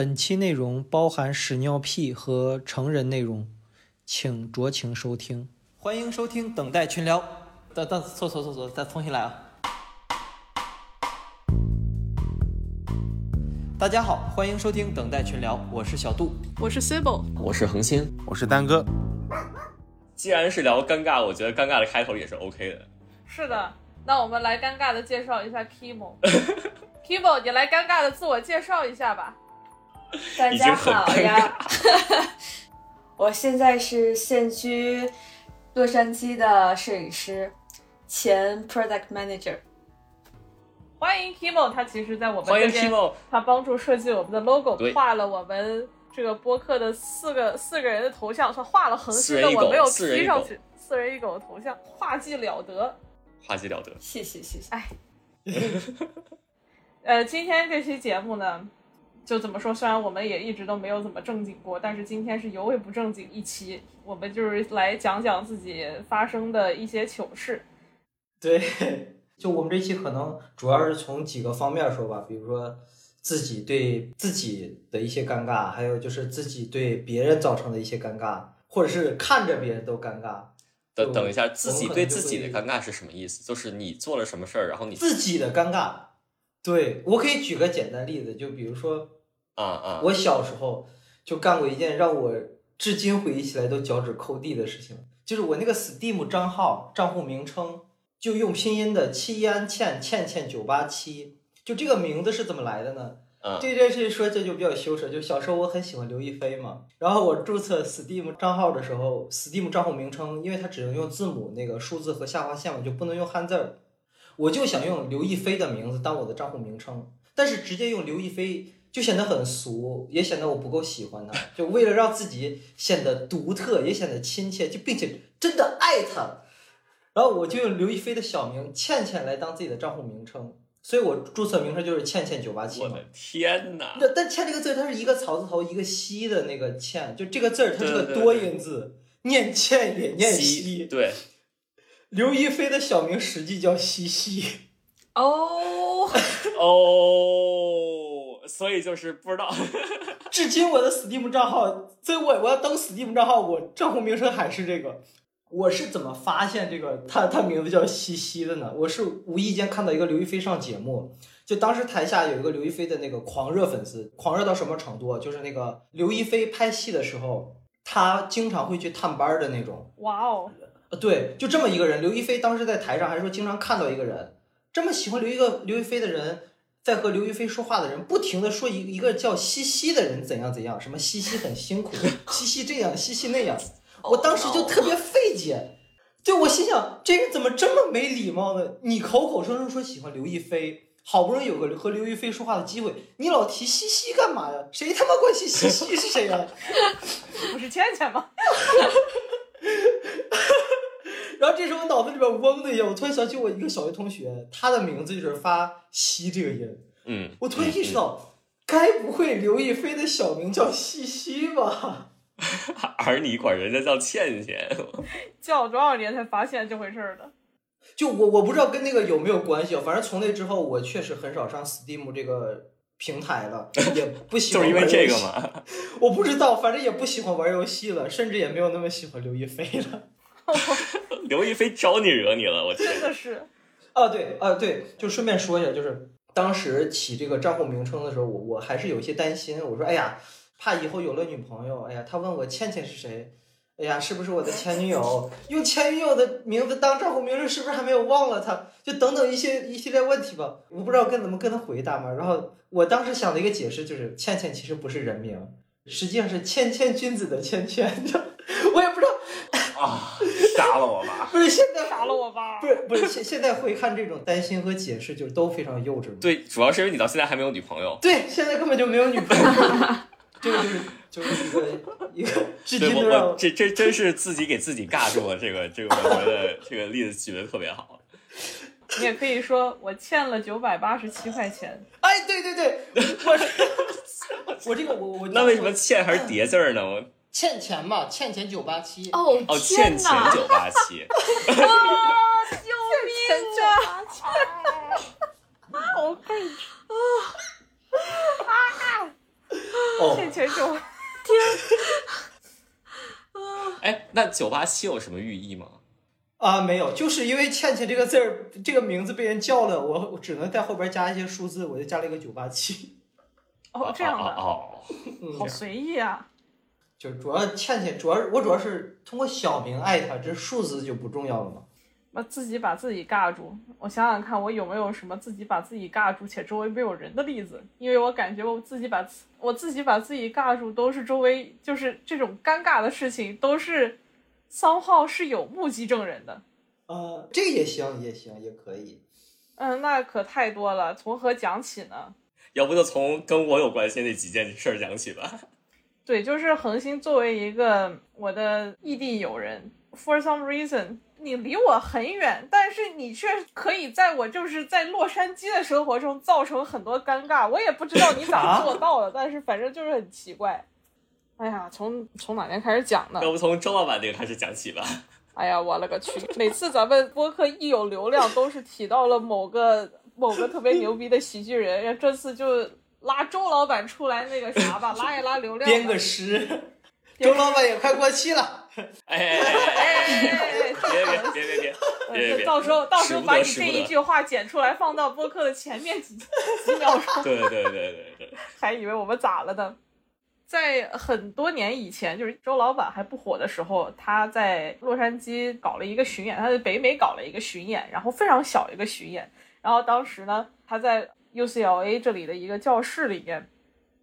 本期内容包含屎尿屁和成人内容，请酌情收听。欢迎收听等待群聊。等等，错错错错，再重新来啊！大家好，欢迎收听等待群聊，我是小杜。我是 Sibyl，我是恒星，我是丹哥。既然是聊尴尬，我觉得尴尬的开头也是 OK 的。是的，那我们来尴尬的介绍一下 Kimo。Kimo，你来尴尬的自我介绍一下吧。大家好呀，我现在是现居洛杉矶的摄影师，前 product manager。欢迎 Kimo，他其实在我们欢迎这边他帮助设计我们的 logo，画了我们这个播客的四个四个人的头像，他画了横四人一狗批的我没有四人一狗批上去，四人一狗的头像，画技了得。画技了得。谢谢谢谢。哎，呃，今天这期节目呢，就怎么说？虽然我们也一直都没有怎么正经过，但是今天是尤为不正经一期，我们就是来讲讲自己发生的一些糗事。对，就我们这期可能主要是从几个方面说吧，比如说自己对自己的一些尴尬，还有就是自己对别人造成的一些尴尬，或者是看着别人都尴尬。等等一下，自己对自己的尴尬是什么意思？就是你做了什么事儿，然后你自己的尴尬。对我可以举个简单例子，就比如说啊啊，我小时候就干过一件让我至今回忆起来都脚趾抠地的事情，就是我那个 Steam 账号账户名称就用拼音的七安倩倩倩九八七，就这个名字是怎么来的呢？嗯这件事说这就比较羞耻，就小时候我很喜欢刘亦菲嘛，然后我注册 Steam 账号的时候，Steam 账户名称因为它只能用字母那个数字和下划线嘛，就不能用汉字儿，我就想用刘亦菲的名字当我的账户名称，但是直接用刘亦菲就显得很俗，也显得我不够喜欢她。就为了让自己显得独特，也显得亲切，就并且真的爱她，然后我就用刘亦菲的小名倩倩来当自己的账户名称，所以我注册名称就是倩倩九八七嘛我的。天哪！那但“倩”这个字，它是一个草字头一个“西”的那个“倩”，就这个字儿它是个多音字，念“倩”也念“西”。对，刘亦菲的小名实际叫西西。哦，哦，所以就是不知道，至今我的 Steam 账号，所以我我要登 Steam 账号，我账户名称还是这个。我是怎么发现这个他他名字叫西西的呢？我是无意间看到一个刘亦菲上节目，就当时台下有一个刘亦菲的那个狂热粉丝，狂热到什么程度啊？就是那个刘亦菲拍戏的时候，他经常会去探班的那种。哇哦，呃，对，就这么一个人。刘亦菲当时在台上还说，经常看到一个人，这么喜欢刘一个刘亦菲的人，在和刘亦菲说话的人，不停的说一一个叫西西的人怎样怎样，什么西西很辛苦，西西这样，西西那样。我当时就特别费解，就我心想，这人怎么这么没礼貌呢？你口口声声说喜欢刘亦菲。好不容易有个和刘亦菲说话的机会，你老提西西干嘛呀？谁他妈关心西西是谁呀？不是倩倩吗？然后这时候我脑子里边嗡的一下，我突然想起我一个小学同学，他的名字就是发“西”这个音。嗯，我突然意识到，该不会刘亦菲的小名叫西西吧？嗯而你管人家叫倩倩，叫了多少年才发现这回事儿的？就我我不知道跟那个有没有关系啊，反正从那之后，我确实很少上 Steam 这个平台了，也不喜欢 就欢是因为这个玩游戏？嘛。我不知道，反正也不喜欢玩游戏了，甚至也没有那么喜欢刘亦菲了。刘亦菲招你惹你了，我天！真的是，啊，对啊，对，就顺便说一下，就是当时起这个账户名称的时候，我我还是有一些担心。我说，哎呀，怕以后有了女朋友，哎呀，他问我倩倩是谁，哎呀，是不是我的前女友？用前女友的名字当账户名称，是不是还没有忘了她？就等等一些一系列问题吧。我不知道该怎么跟他回答嘛。然后我当时想的一个解释就是，倩倩其实不是人名，实际上是谦谦君子的谦谦。我也不知道！不是现在 杀了我吧不！是不是现现在会看这种担心和解释，就是都非常幼稚。对，主要是因为你到现在还没有女朋友。对，现在根本就没有女朋友，这个就是就是一个一个至今都这这真是自己给自己尬住了，这个这个我觉得这个例子举的特别好。你也可以说我欠了九百八十七块钱，哎，对对对，我 我这个我我那为什么欠还是叠字儿呢？我欠钱嘛？欠钱九八七哦哦，欠钱哪！九八七，救命啊！好哦，欠钱就哎，那九八七有什么寓意吗？啊，没有，就是因为倩倩这个字儿，这个名字被人叫了，我我只能在后边加一些数字，我就加了一个九八七。哦这样的，哦哦，嗯好，随意啊。就主要倩倩，主要我主要是通过小名艾特，这数字就不重要了嘛。那自己把自己尬住，我想想看，我有没有什么自己把自己尬住且周围没有人的例子？因为我感觉我自己把自我自己把自己尬住，都是周围就是这种尴尬的事情，都是桑浩是有目击证人的。呃，这个也行，也行，也可以。嗯，那可太多了，从何讲起呢？要不就从跟我有关系那几件事儿讲起吧。对，就是恒星作为一个我的异地友人，for some reason，你离我很远，但是你却可以在我就是在洛杉矶的生活中造成很多尴尬。我也不知道你咋做到的，但是反正就是很奇怪。哎呀，从从哪年开始讲呢？要不从周老板那个开始讲起吧。哎呀，我勒个去！每次咱们播客一有流量，都是提到了某个某个特别牛逼的喜剧人，然后这次就拉周老板出来那个啥吧，拉一拉流量。编个诗，周老板也快过期了。哎哎哎！别别别别 别！到时候到时候把你这一句话剪出来，放到播客的前面几几秒钟。对对对对对，还以为我们咋了呢？在很多年以前，就是周老板还不火的时候，他在洛杉矶搞了一个巡演，他在北美搞了一个巡演，然后非常小一个巡演。然后当时呢，他在。UCLA 这里的一个教室里面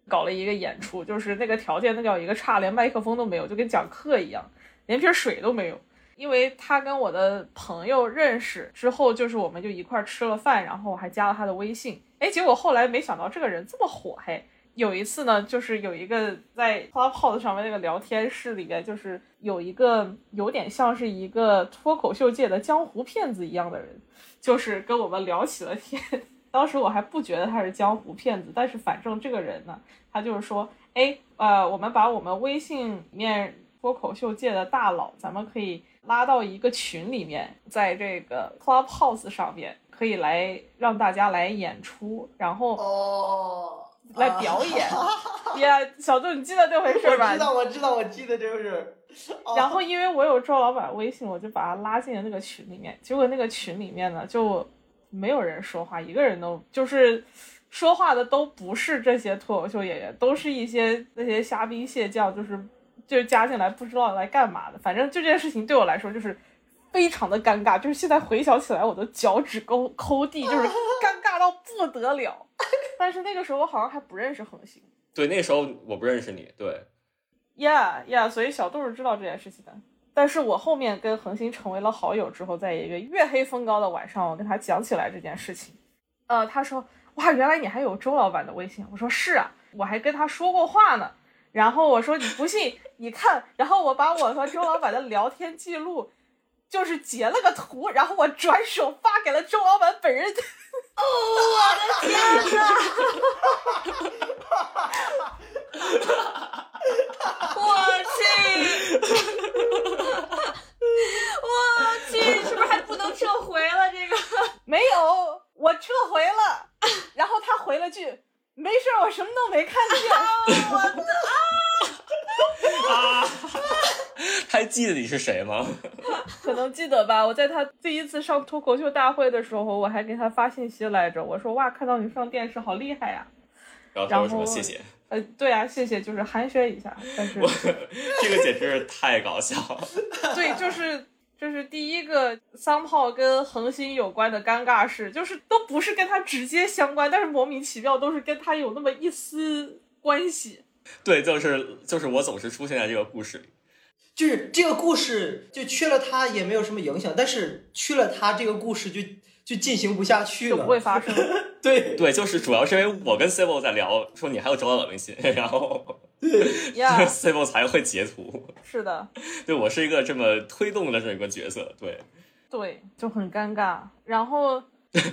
搞了一个演出，就是那个条件那叫一个差，连麦克风都没有，就跟讲课一样，连瓶水都没有。因为他跟我的朋友认识之后，就是我们就一块吃了饭，然后我还加了他的微信。哎，结果后来没想到这个人这么火，嘿。有一次呢，就是有一个在 Clubhouse 上面那个聊天室里面，就是有一个有点像是一个脱口秀界的江湖骗子一样的人，就是跟我们聊起了天。当时我还不觉得他是江湖骗子，但是反正这个人呢，他就是说，哎，呃，我们把我们微信里面脱口秀界的大佬，咱们可以拉到一个群里面，在这个 Clubhouse 上面可以来让大家来演出，然后哦，来表演。呀，小杜，你记得这回事吧我知？道，我知道，我记得这个是。哦然后因为我有周老板微信，我就把他拉进了那个群里面。结果那个群里面呢，就没有人说话，一个人都就是说话的都不是这些脱口秀演员，都是一些那些虾兵蟹将，就是就是加进来不知道来干嘛的。反正就这件事情对我来说就是非常的尴尬，就是现在回想起来，我的脚趾抠抠地，就是尴尬到不得了。但是那个时候我好像还不认识恒星。对，那时候我不认识你，对，，yeah yeah，，所以小杜是知道这件事情的。但是我后面跟恒星成为了好友之后，在一个月黑风高的晚上，我跟他讲起来这件事情。呃，他说：“哇，原来你还有周老板的微信。”我说：“是啊，我还跟他说过话呢。”然后我说：“你不信，你看。”然后我把我和周老板的聊天记录，就是截了个图，然后我转手发给了周老板本人。我的天哪！我去，我去，是不是还不能撤回了这个？没有，我撤回了。然后他回了句：“没事，我什么都没看见。”我的啊，他还记得你是谁吗？可能记得吧？我在他第一次上脱口秀大会的时候，我还给他发信息来着，我说：“哇，看到你上电视，好厉害呀然后他说什么谢谢，！”呃，对啊，谢谢，就是寒暄一下。但是，这个简直是太搞笑了。对，就是就是第一个桑炮跟恒星有关的尴尬事，就是都不是跟他直接相关，但是莫名其妙都是跟他有那么一丝关系。对，就是就是我总是出现在这个故事里。就是这个故事就缺了他也没有什么影响，但是缺了他这个故事就就进行不下去了。就不会发生。对对，就是主要是因为我跟 Cable 在聊，说你还有周老板微信，然后呀、Cibo 才会截图。是的，对我是一个这么推动的这么一个角色。对，对，就很尴尬。然后，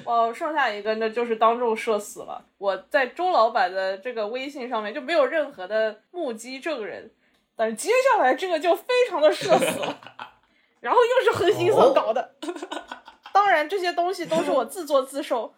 哦，剩下一个那就是当众社死了。我在周老板的这个微信上面就没有任何的目击证人，但是接下来这个就非常的社死了，然后又是恒星所搞的。当然，这些东西都是我自作自受。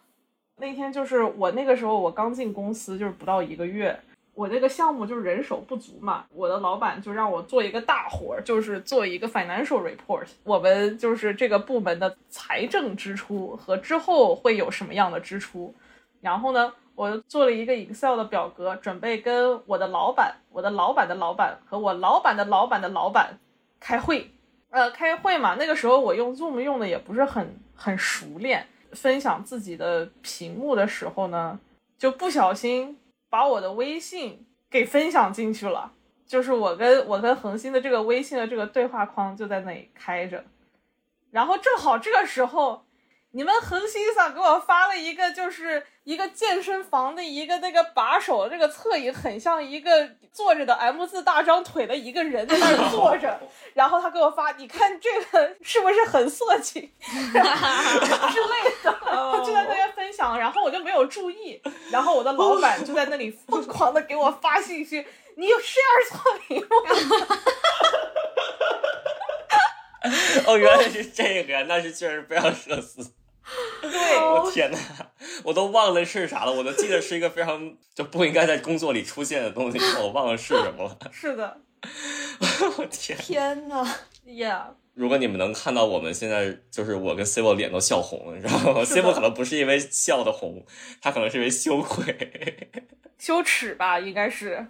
那天就是我那个时候我刚进公司，就是不到一个月，我这个项目就是人手不足嘛，我的老板就让我做一个大活儿，就是做一个 financial report，我们就是这个部门的财政支出和之后会有什么样的支出。然后呢，我做了一个 Excel 的表格，准备跟我的老板、我的老板的老板和我老板的老板的老板开会。呃，开会嘛，那个时候我用 Zoom 用的也不是很很熟练，分享自己的屏幕的时候呢，就不小心把我的微信给分享进去了。就是我跟我跟恒星的这个微信的这个对话框就在那里开着，然后正好这个时候。你们恒星上给我发了一个，就是一个健身房的一个那个把手，这个侧影很像一个坐着的 M 字大张腿的一个人在那儿坐着，然后他给我发，你看这个是不是很色情 之类的？他就在那边分享，然后我就没有注意，然后我的老板就在那里疯狂的给我发信息，你有 share 错屏幕。哦，原来是这个呀，那是确实不要社死。对，我天哪，我都忘了是啥了，我都记得是一个非常就不应该在工作里出现的东西，我忘了是什么了。是的，我天，天呐，Yeah。如果你们能看到我们现在，就是我跟 c o 脸都笑红了，你知道吗 c o 可能不是因为笑的红，他可能是因为羞愧、羞耻吧，应该是。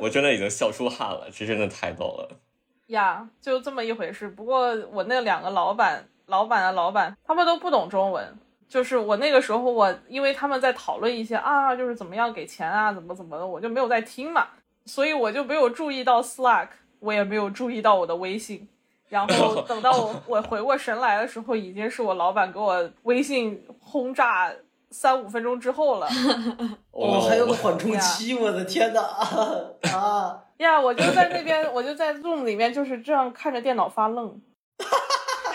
我真的已经笑出汗了，这真的太逗了。呀，就这么一回事。不过我那两个老板。老板的老板，他们都不懂中文。就是我那个时候，我因为他们在讨论一些啊，就是怎么样给钱啊，怎么怎么的，我就没有在听嘛，所以我就没有注意到 Slack，我也没有注意到我的微信。然后等到我我回过神来的时候，已经是我老板给我微信轰炸三五分钟之后了。哦，还有个缓冲期，我的天哪！啊 呀，我就在那边，我就在 Zoom 里面就是这样看着电脑发愣。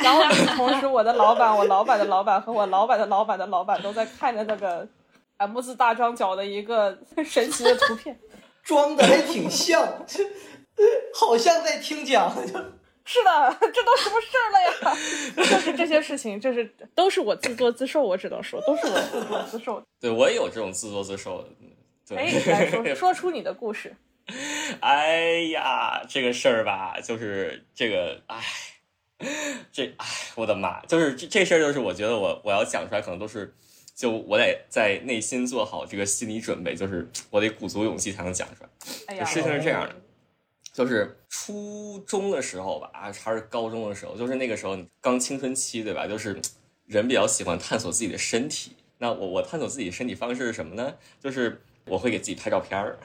然后同时，我的老板、我老板的老板和我老板的老板的老板都在看着那个 M 字大张角的一个神奇的图片，装的还挺像，好像在听讲。是的，这都什么事儿了呀？就是这些事情，就是都是我自作自受，我只能说都是我自作自受。对我也有这种自作自受的。哎，来说说出你的故事。哎呀，这个事儿吧，就是这个，哎。这哎，我的妈！就是这这事儿，就是我觉得我我要讲出来，可能都是就我得在内心做好这个心理准备，就是我得鼓足勇气才能讲出来。哎呀事情是这样的，就是初中的时候吧，啊，还是高中的时候，就是那个时候刚青春期，对吧？就是人比较喜欢探索自己的身体。那我我探索自己身体方式是什么呢？就是我会给自己拍照片儿。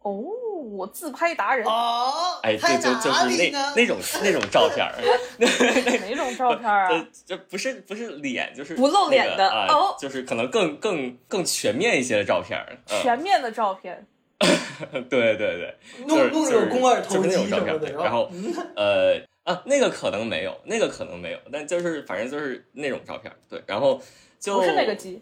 哦。我自拍达人哦，哎，对，就就是那那种那种照片儿，哪种照片儿啊？这不是不是脸，就是不露脸的哦，就是可能更更更全面一些的照片儿，全面的照片。对 对对，弄弄有肱二头肌什么的，然后呃啊，那个可能没有，那个可能没有，但就是反正就是那种照片对，然后就不是那个鸡。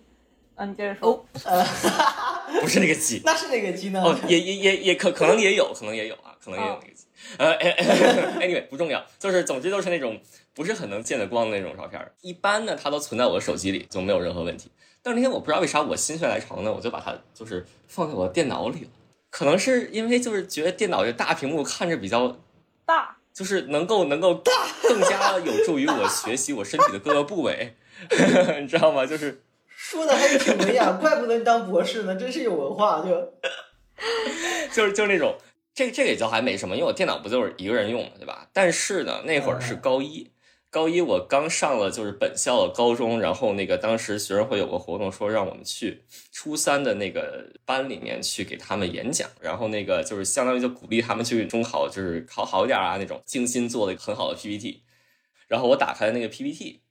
啊，你接着说。哦，呃 不是那个鸡，那是那个鸡呢？哦，也也也也可可能也有可能也有啊，可能也有那个鸡。呃，anyway 不重要，就是总之都是那种不是很能见得光的那种照片。一般呢，它都存在我的手机里，就没有任何问题。但是那天我不知道为啥我心血来潮呢，我就把它就是放在我的电脑里了。可能是因为就是觉得电脑这大屏幕看着比较大，就是能够能够大更加有助于我学习我身体的各个部位，你知道吗？就是。说的还是挺文雅，怪不得你当博士呢，真是有文化，就 就是就是那种，这这个也叫还没什么，因为我电脑不就是一个人用嘛，对吧？但是呢，那会儿是高一，高一我刚上了就是本校的高中，然后那个当时学生会有个活动，说让我们去初三的那个班里面去给他们演讲，然后那个就是相当于就鼓励他们去中考，就是考好一点啊那种，精心做了一个很好的 PPT，然后我打开那个 PPT。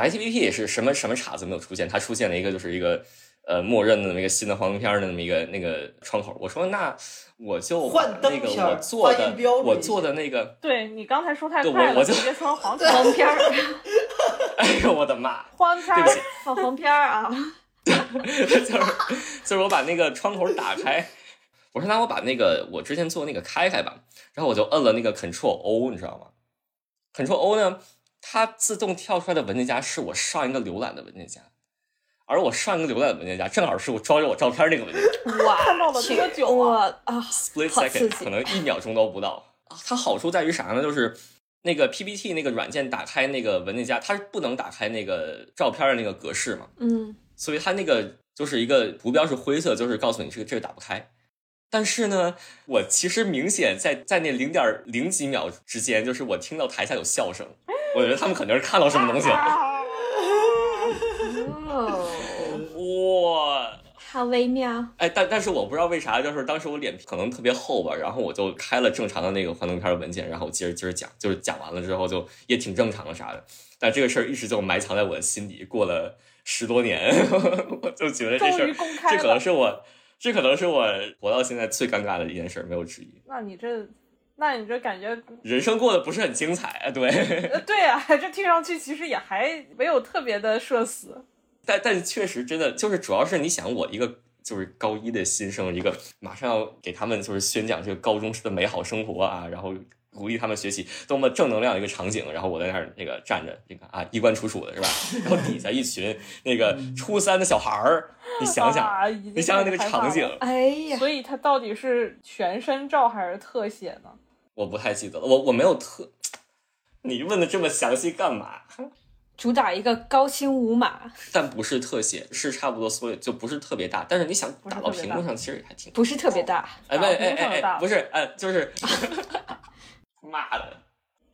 打开 PPT 也是什么什么叉子没有出现，它出现了一个就是一个呃默认的那么一个新的黄片的那么一个那个窗口。我说那我就换那个我做的我做的那个，对你刚才说太快了，直接说黄黄片儿。哎呦我的妈！黄片对不起，黄片儿啊！就是就是我把那个窗口打开，我说那我把那个我之前做那个开开吧，然后我就摁了那个 Control O，你知道吗？Control O 呢？它自动跳出来的文件夹是我上一个浏览的文件夹，而我上一个浏览的文件夹正好是我装着我照片那个文件夹哇，看到了多久啊我啊，，split 好刺 second，激可能一秒钟都不到。啊它好处在于啥呢？就是那个 PPT 那个软件打开那个文件夹，它是不能打开那个照片的那个格式嘛，嗯，所以它那个就是一个图标是灰色，就是告诉你这个这个打不开。但是呢，我其实明显在在那零点零几秒之间，就是我听到台下有笑声，我觉得他们肯定是看到什么东西了。哦，哇！好微妙。哎，但但是我不知道为啥，就是当时我脸皮可能特别厚吧，然后我就开了正常的那个幻灯片的文件，然后我接着接着讲，就是讲完了之后就也挺正常的啥的。但这个事儿一直就埋藏在我的心底，过了十多年，我就觉得这事儿，这可能是我，这可能是我活到现在最尴尬的一件事，没有之一。那你这，那你这感觉，人生过得不是很精彩，对，呃，对啊，这听上去其实也还没有特别的社死。但但确实真的就是，主要是你想我一个就是高一的新生，一个马上要给他们就是宣讲这个高中时的美好生活啊，然后鼓励他们学习，多么正能量的一个场景。然后我在那儿那个站着，那个啊衣冠楚楚的是吧？然后底下一群那个初三的小孩儿，你想想，啊、你想想那个场景，哎呀，所以它到底是全身照还是特写呢？我不太记得了，我我没有特。你问的这么详细干嘛？主打一个高清无码，但不是特写，是差不多，所以就不是特别大。但是你想打到屏幕上，其实也还挺不是特别大。哎，不，打哎哎哎，不是，哎，就是，妈的！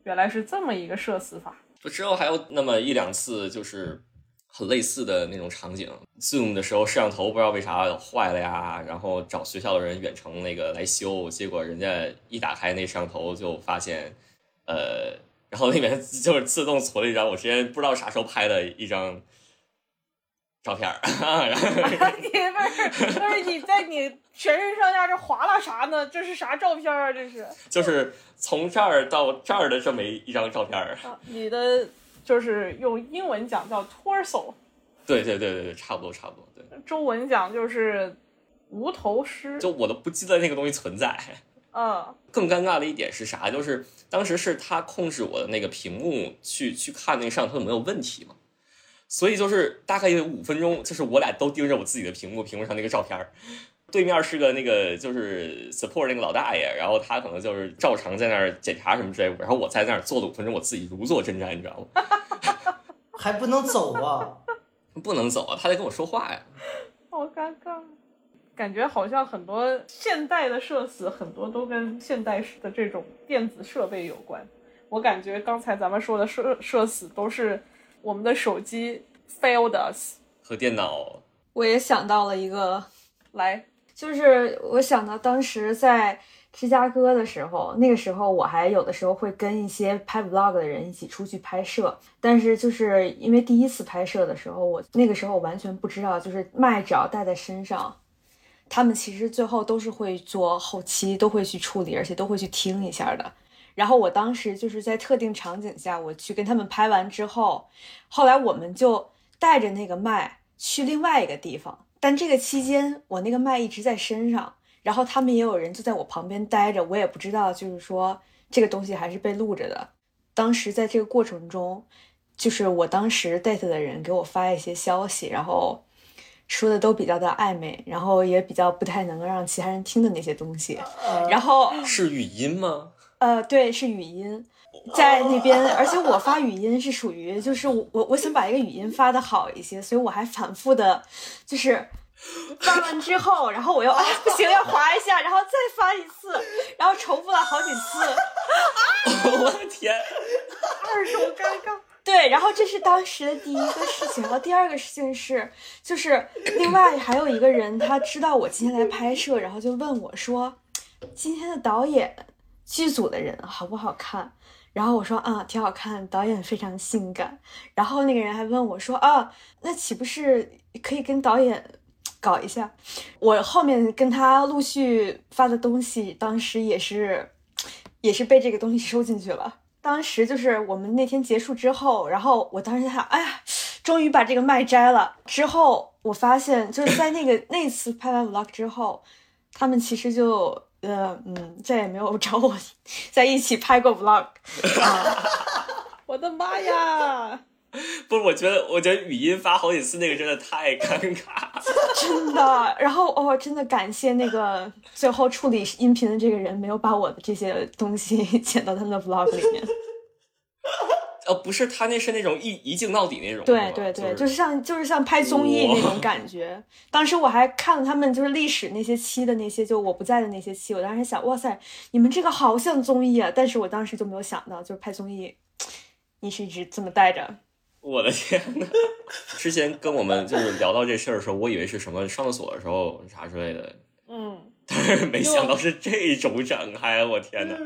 原来是这么一个社死法。之后还有那么一两次，就是很类似的那种场景。Zoom 的时候，摄像头不知道为啥坏了呀，然后找学校的人远程那个来修，结果人家一打开那摄像头就发现，呃，然后那边就是自动存了一张我之前不知道啥时候拍的一张照片儿，然后你不是不是你在你全身上下这划拉啥呢？这是啥照片啊？这是就是从这儿到这儿的这么一张照片儿。啊，你的就是用英文讲叫 torso，对对对对对，差不多差不多，对，中文讲就是无头尸。就我都不记得那个东西存在。嗯，更尴尬的一点是啥？就是当时是他控制我的那个屏幕去去看那个摄像头有没有问题嘛，所以就是大概有五分钟，就是我俩都盯着我自己的屏幕，屏幕上那个照片儿，对面是个那个就是 support 那个老大爷，然后他可能就是照常在那儿检查什么之类的，然后我在那儿坐了五分钟，我自己如坐针毡，你知道吗？还不能走啊！不能走啊，他在跟我说话呀。好尴尬。感觉好像很多现代的社死，很多都跟现代的这种电子设备有关。我感觉刚才咱们说的社社死都是我们的手机 failed us。和电脑我也想到了一个，来，就是我想到当时在芝加哥的时候，那个时候我还有的时候会跟一些拍 vlog 的人一起出去拍摄，但是就是因为第一次拍摄的时候，我那个时候完全不知道，就是麦只要带在身上，他们其实最后都是会做后期，都会去处理，而且都会去听一下的。然后我当时就是在特定场景下，我去跟他们拍完之后，后来我们就带着那个麦去另外一个地方，但这个期间我那个麦一直在身上，然后他们也有人就在我旁边待着，我也不知道就是说这个东西还是被录着的。当时在这个过程中，就是我当时 date 的人给我发一些消息，然后说的都比较的暧昧，然后也比较不太能够让其他人听的那些东西，然后是语音吗？呃，对，是语音，在那边，而且我发语音是属于，就是我我我想把一个语音发的好一些，所以我还反复的，就是发完之后，然后我又哎不行要划一下，然后再发一次，然后重复了好几次，我的天！二手尴尬。对，然后这是当时的第一个事情，然后第二个事情是，就是另外还有一个人，他知道我今天来拍摄，然后就问我说，今天的导演剧组的人好不好看？然后我说啊，挺好看，导演非常性感。然后那个人还问我说啊，那岂不是可以跟导演搞一下？我后面跟他陆续发的东西，当时也是也是被这个东西收进去了。当时就是我们那天结束之后，然后我当时想，哎呀，终于把这个麦摘了。之后我发现，就是在那个那次拍完 vlog 之后，他们其实就呃嗯再也没有找我在一起拍过 vlog 啊。我的妈呀！不是，我觉得，我觉得语音发好几次那个真的太尴尬。真的。然后哦，真的感谢那个最后处理音频的这个人，没有把我的这些东西 剪到他们的 vlog 里面。呃，不是，他那是那种一一镜到底那种。对对对，就是像就是像拍综艺那种感觉。当时我还看了他们就是历史那些期的那些，就我不在的那些期，我当时想，哇塞，你们这个好像综艺啊！但是我当时就没有想到，就是拍综艺，你是一直这么带着。我的天呐，之前跟我们就是聊到这事儿的时候，我以为是什么上厕所的时候啥之类的。嗯。但是没想到是这种展开，我天哪，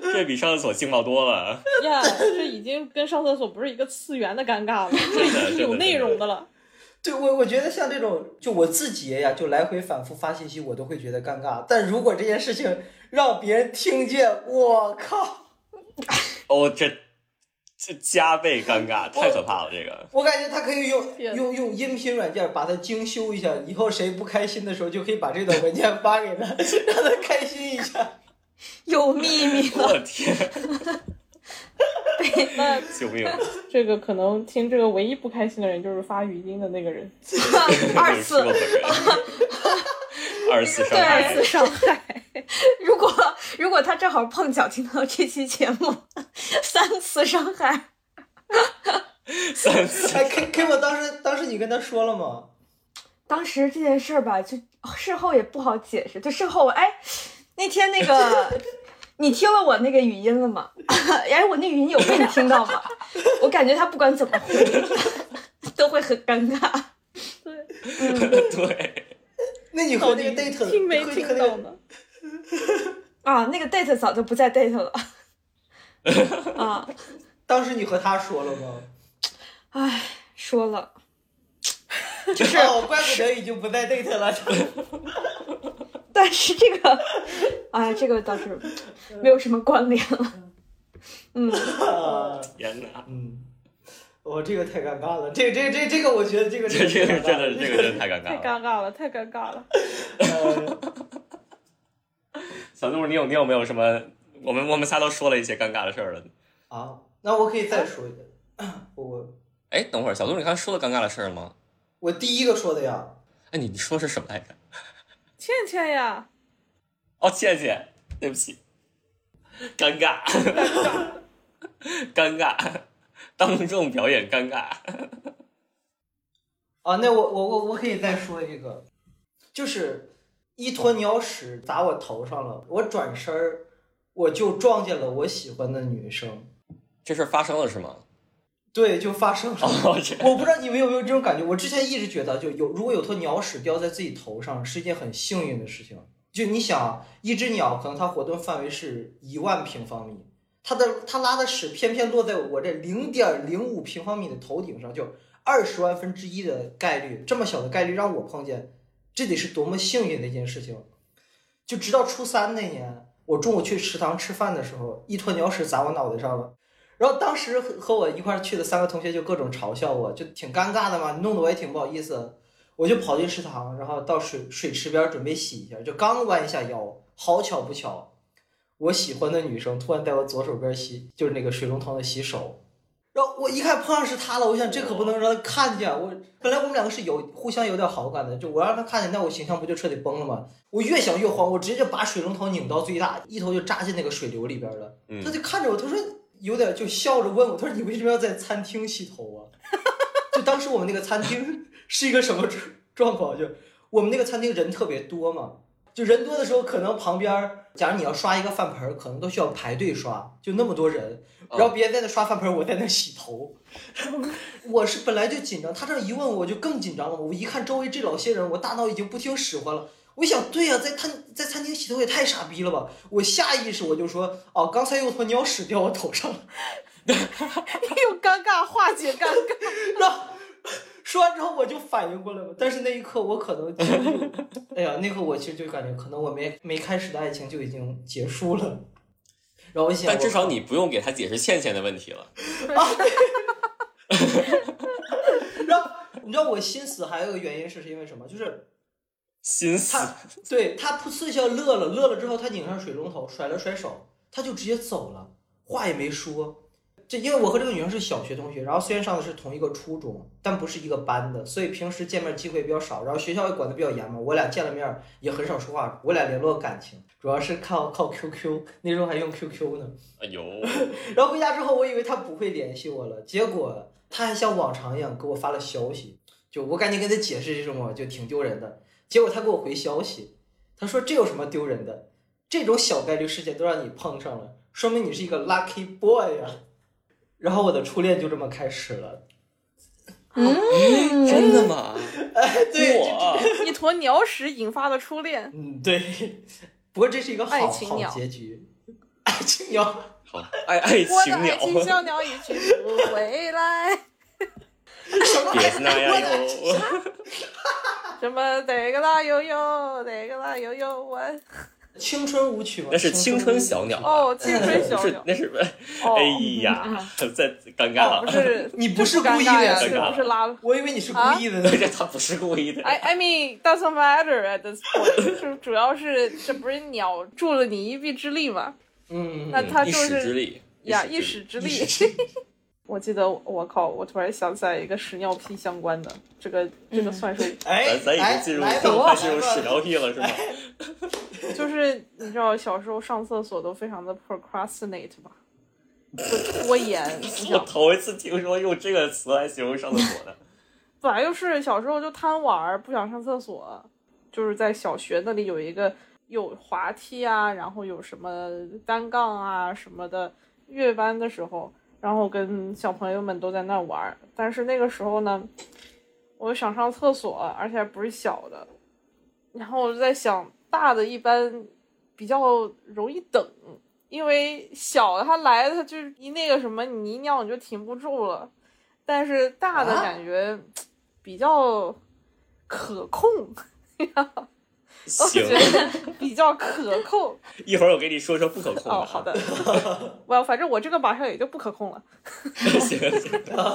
这比上厕所劲爆多了。呀，这已经跟上厕所不是一个次元的尴尬了，这已经有内容的了。对我，我觉得像这种，就我自己呀，就来回反复发信息，我都会觉得尴尬。但如果这件事情让别人听见，我靠！哦，这。这加倍尴尬，太可怕了！这个，我感觉他可以用用用音频软件把它精修一下，以后谁不开心的时候就可以把这段文件发给他，让他开心一下。有秘密了！我天！那救命！这个可能听这个唯一不开心的人就是发语音的那个人。二次，二次伤害，二次伤害。如果如果他正好碰巧听到这期节目，三次伤害，三次。哎，K K，我当时当时你跟他说了吗？当时这件事儿吧，就事后也不好解释。就事后，哎，那天那个，你听了我那个语音了吗？哎，我那语音有被你听到吗？我感觉他不管怎么回，都会很尴尬。对，嗯，对。那你和那个 date 听没听到呢？啊，那个 date 早就不在 date 了。啊，当时你和他说了吗？哎，说了。就是，怪不得已经不在 date 了。但是这个，哎，这个倒是没有什么关联了。嗯。天哪！嗯。我这个太尴尬了，这这这这个我觉得这个这这个真的这个真的太尴尬了，太尴尬了，太尴尬了。小杜，你有你有没有什么？我们我们仨都说了一些尴尬的事儿了。啊，那我可以再说一个。我哎，等会儿，小杜，你刚才说了尴尬的事儿吗？我第一个说的呀。哎，你你说是什么来着？倩倩呀。哦，倩倩，对不起。尴尬。尴尬。尴尬。当众表演尴尬。啊，那我我我我可以再说一个，就是。一坨鸟屎砸我头上了，我转身儿，我就撞见了我喜欢的女生。这事发生了是吗？对，就发生了。我不知道你们有没有这种感觉，我之前一直觉得，就有如果有坨鸟屎掉在自己头上，是一件很幸运的事情。就你想，一只鸟可能它活动范围是一万平方米，它的它拉的屎偏偏落在我这零点零五平方米的头顶上，就二十万分之一的概率，这么小的概率让我碰见。这得是多么幸运的一件事情！就直到初三那年，我中午去食堂吃饭的时候，一坨鸟屎砸我脑袋上了。然后当时和和我一块去的三个同学就各种嘲笑我，就挺尴尬的嘛，弄得我也挺不好意思。我就跑进食堂，然后到水 水池边准备洗一下，就刚弯一下腰，好巧不巧，我喜欢的女生突然在我左手边洗，就是那个水龙头的洗手。然后我一看碰上是她了，我想这可不能让她看见。我本来我们两个是有互相有点好感的，就我让她看见，那我形象不就彻底崩了吗？我越想越慌，我直接就把水龙头拧到最大，一头就扎进那个水流里边了。她就看着我，她说有点就笑着问我，他说你为什么要在餐厅洗头啊？就当时我们那个餐厅 是一个什么状状况？就我们那个餐厅人特别多嘛。就人多的时候，可能旁边，假如你要刷一个饭盆，可能都需要排队刷，就那么多人，然后别人在那刷饭盆，我在那洗头。我是本来就紧张，他这一问我就更紧张了。我一看周围这老些人，我大脑已经不听使唤了。我想，对呀，在餐在餐厅洗头也太傻逼了吧！我下意识我就说，哦，刚才有坨鸟屎掉我头上了。用尴尬化解尴尬。说完之后我就反应过来了，但是那一刻我可能，哎呀，那刻我其实就感觉可能我没没开始的爱情就已经结束了。然后我想，但至少你不用给他解释倩倩的问题了。然后你知道我心死还有个原因是是因为什么？就是心死。他对他噗呲一下乐了，乐了之后他拧上水龙头，甩了甩手，他就直接走了，话也没说。这因为我和这个女生是小学同学，然后虽然上的是同一个初中，但不是一个班的，所以平时见面机会比较少。然后学校也管的比较严嘛，我俩见了面也很少说话，我俩联络感情主要是靠靠 QQ，那时候还用 QQ 呢。哎呦，然后回家之后，我以为他不会联系我了，结果他还像往常一样给我发了消息，就我赶紧跟他解释这种，就挺丢人的。结果他给我回消息，他说这有什么丢人的？这种小概率事件都让你碰上了，说明你是一个 lucky boy 呀。然后我的初恋就这么开始了。嗯，真的吗？哎，对，一坨鸟屎引发的初恋，嗯，对。不过这是一个好爱情鸟好结局。爱情鸟，好，爱爱我的情鸟，爱情小鸟已去不回来。什么？别是那样哟。什么这个啦悠悠，哪个啦悠悠，我青春舞曲吗？那是青春小鸟哦，青春小鸟，那是哦哎呀，在尴尬哦，了不。是，你不是故意的呀不是拉了我以为你是故意的呢。这他不是故意的。？I I mean doesn't matter at this point，就主要是这不是鸟助了你一臂之力嘛？嗯，那他就是时之力呀，一一时之力我记得，我靠，我突然想起来一个屎尿屁相关的，这个这个算是，哎，咱咱已经进入进入屎尿屁了是吗？就是你知道小时候上厕所都非常的 procrastinate 吧，就拖延，我头一次听说用这个词来形容上厕所的。本来就是小时候就贪玩，不想上厕所，就是在小学那里有一个有滑梯啊，然后有什么单杠啊什么的。月班的时候，然后跟小朋友们都在那玩，但是那个时候呢，我想上厕所，而且还不是小的，然后我就在想，大的一般比较容易等，因为小的他来他就是一那个什么，你一尿你就停不住了，但是大的啊？感觉比较可控，我行，觉得比较可控。一会儿我给你说说不可控的。哦，好的，我反正我这个马上也就不可控了。行行，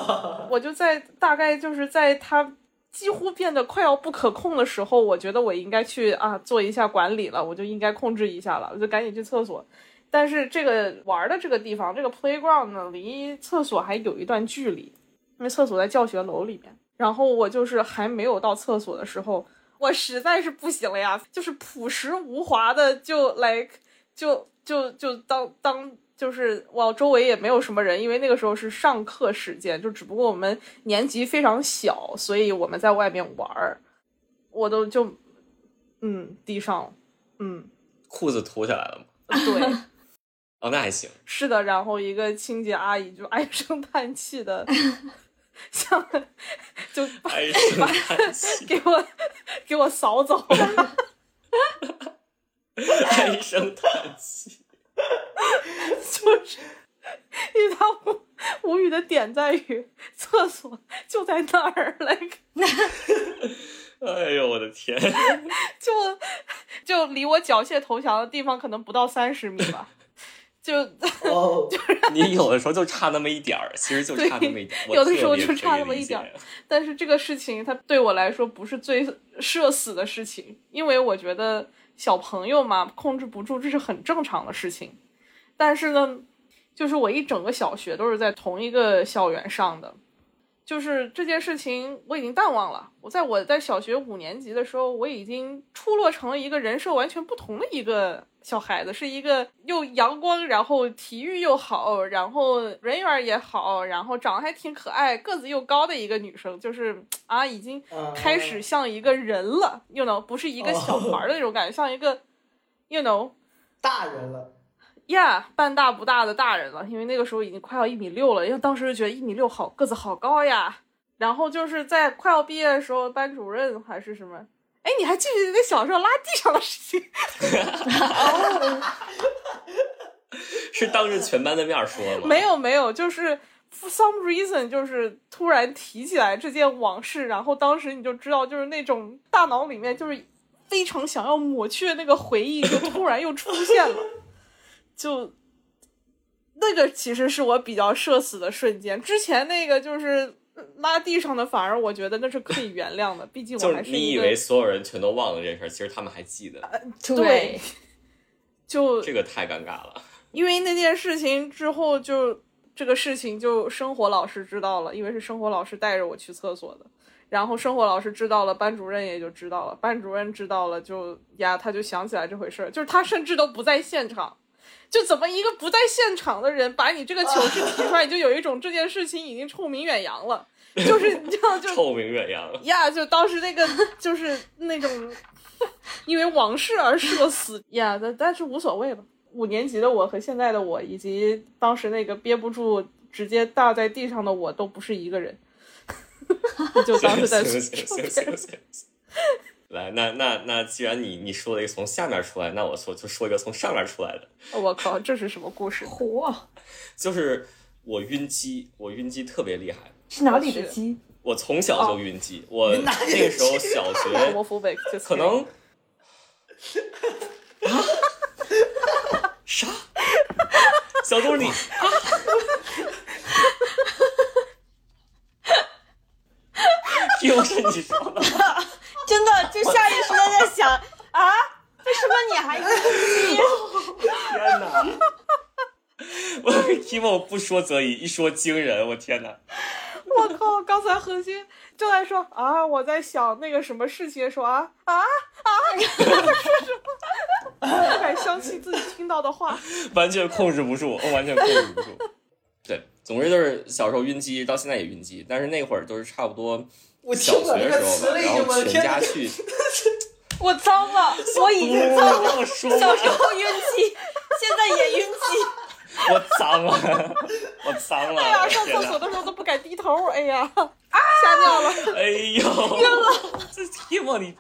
我就在大概就是在它几乎变得快要不可控的时候，我觉得我应该去啊做一下管理了，我就应该控制一下了，我就赶紧去厕所。但是这个玩的这个地方，这个 playground 呢，离厕所还有一段距离，因为厕所在教学楼里面。然后我就是还没有到厕所的时候，我实在是不行了呀，就是朴实无华的就 like 就就就当当就是我周围也没有什么人，因为那个时候是上课时间，就只不过我们年级非常小，所以我们在外面玩儿，我都就嗯地上嗯裤子脱下来了吗？对哦，那还行。是的，然后一个清洁阿姨就唉声叹气的，像就把唉声叹气，给我给我扫走了。唉声叹气。就是因为他无无语的点在于厕所就在那儿，like 哎呦我的天！就就离我缴械投降的地方可能不到三十米吧，就哦，你有的时候就差那么一点儿，其实就差那么一点 有的时候就差那么一点儿但是这个事情它对我来说不是最社死的事情，因为我觉得小朋友嘛控制不住这是很正常的事情，但是呢，就是我一整个小学都是在同一个校园上的。就是这件事情我已经淡忘了。我在我在小学五年级的时候，我已经出落成了一个人设完全不同的一个小孩子，是一个又阳光，然后体育又好，然后人缘也好，然后长得还挺可爱，个子又高的一个女生，就是啊，已经开始像一个人了，you know，不是一个小孩儿的那种感觉，像一个，you know。大人了，呀半大不大的大人了，因为那个时候已经快要一米六了，因为当时就觉得一米六好个子好高呀。然后就是在快要毕业的时候，班主任还是什么，哎，你还记得那小时候拉地上的事情？是当着全班的面说的吗？没有没有，就是 for some reason 就是突然提起来这件往事，然后当时你就知道，就是那种大脑里面就是非常想要抹去的那个回忆，就突然又出现了，就那个其实是我比较社死的瞬间。之前那个就是拉地上的，反而我觉得那是可以原谅的，毕竟我还是你以为所有人全都忘了这事儿，其实他们还记得，对，就这个太尴尬了。因为那件事情之后就这个事情就生活老师知道了，因为是生活老师带着我去厕所的。然后生活老师知道了，班主任也就知道了。班主任知道了，就呀，他就想起来这回事儿，就是他甚至都不在现场，就怎么一个不在现场的人把你这个糗事提出来，就有一种这件事情已经臭名远扬了，就是你知道就臭名远扬。呀，就当时那个就是那种因为往事而社死呀，但但是无所谓了。五年级的我和现在的我，以及当时那个憋不住直接大在地上的我，都不是一个人。就当时在行行行行行，来，那那那，既然你你说了一个从下面出来，那我说就说一个从上面出来的。我靠，这是什么故事？嚯，就是我晕机，我晕机特别厉害。是哪里的机？我从小就晕机，我那个时候小学可能啊啥？小杜你。又是你说的，真的就下意识的在想啊，为什么你还晕机？天哪！我 Kimo 不说则已，一说惊人，我天哪！我靠！刚才何鑫就在说啊，我在想那个什么事情，说啊啊啊，说什么？不敢相信自己听到的话，完全控制不住，完全控制不住。对，总之就是小时候晕机，到现在也晕机，但是那会儿都是差不多。我小学的时候吧，然后全家去。我脏了，我已经脏了。小时候晕机，现在也晕机。我脏了，我脏了。哎呀，上厕所的时候都不敢低头。哎呀，吓尿了。哎呦，晕了。这寂寞你。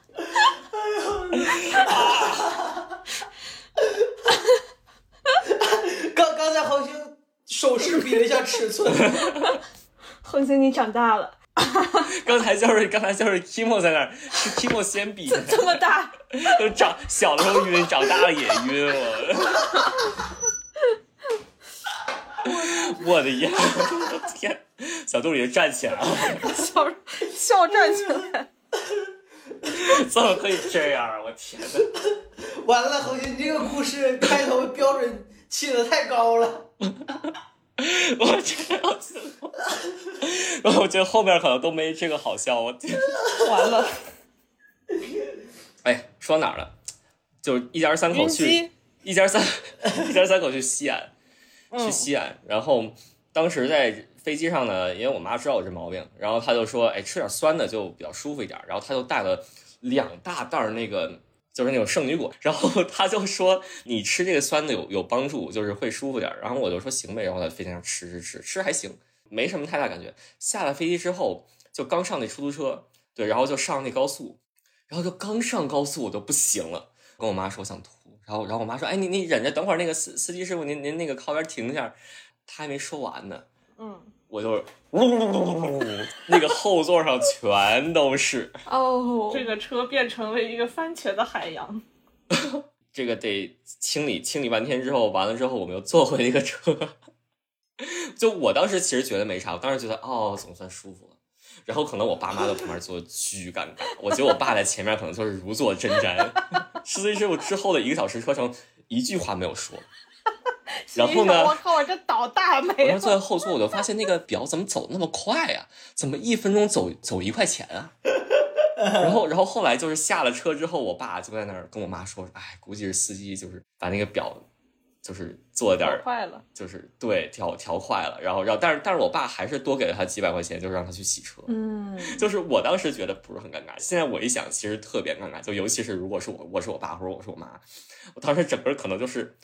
刚刚才恒星手势比了一下尺寸。恒星，你长大了。刚才就是刚才就是 Kimo 在那儿，是 Kimo 先比这么大，就 长小的时候晕，长大了也晕我。我的呀！天，小杜已经站起来了，笑笑站起来，怎么可以这样啊！我天呐。完了，侯鑫，你这个故事开头标准起的太高了。我这样子，我觉得后面可能都没这个好笑。我天，完了！哎，说到哪儿了？就一家三口去，一家三 一家三口去西安，去西安。然后当时在飞机上呢，因为我妈知道我这毛病，然后她就说：“哎，吃点酸的就比较舒服一点。”然后她就带了两大袋那个。就是那种圣女果，然后他就说你吃这个酸的有有帮助，就是会舒服点。然后我就说行呗，然后在飞机上吃吃吃吃还行，没什么太大感觉。下了飞机之后，就刚上那出租车，对，然后就上那高速，然后就刚上高速我就不行了，跟我妈说我想吐，然后然后我妈说，哎你你忍着，等会儿那个司司机师傅您您那个靠边停一下，他还没说完呢，我就呜呜呜，那个后座上全都是 哦，这个车变成了一个番茄的海洋。这个得清理清理半天之后，完了之后我们又坐回那个车。就我当时其实觉得没啥，我当时觉得哦，总算舒服了。然后可能我爸妈在旁边坐巨尴尬，我觉得我爸在前面可能就是如坐针毡。司机师傅之后的一个小时车程，一句话没有说。然后呢？我靠！我这倒大霉！我坐在后座，我就发现那个表怎么走那么快呀？怎么一分钟走走一块钱啊？然后，然后后来就是下了车之后，我爸就在那儿跟我妈说：“哎，估计是司机就是把那个表就是做点儿，坏了，就是对调调坏了。”然后，然后但是但是我爸还是多给了他几百块钱，就是让他去洗车。嗯，就是我当时觉得不是很尴尬，现在我一想，其实特别尴尬。就尤其是如果是我，我是我爸或者我是我妈，我当时整个可能就是。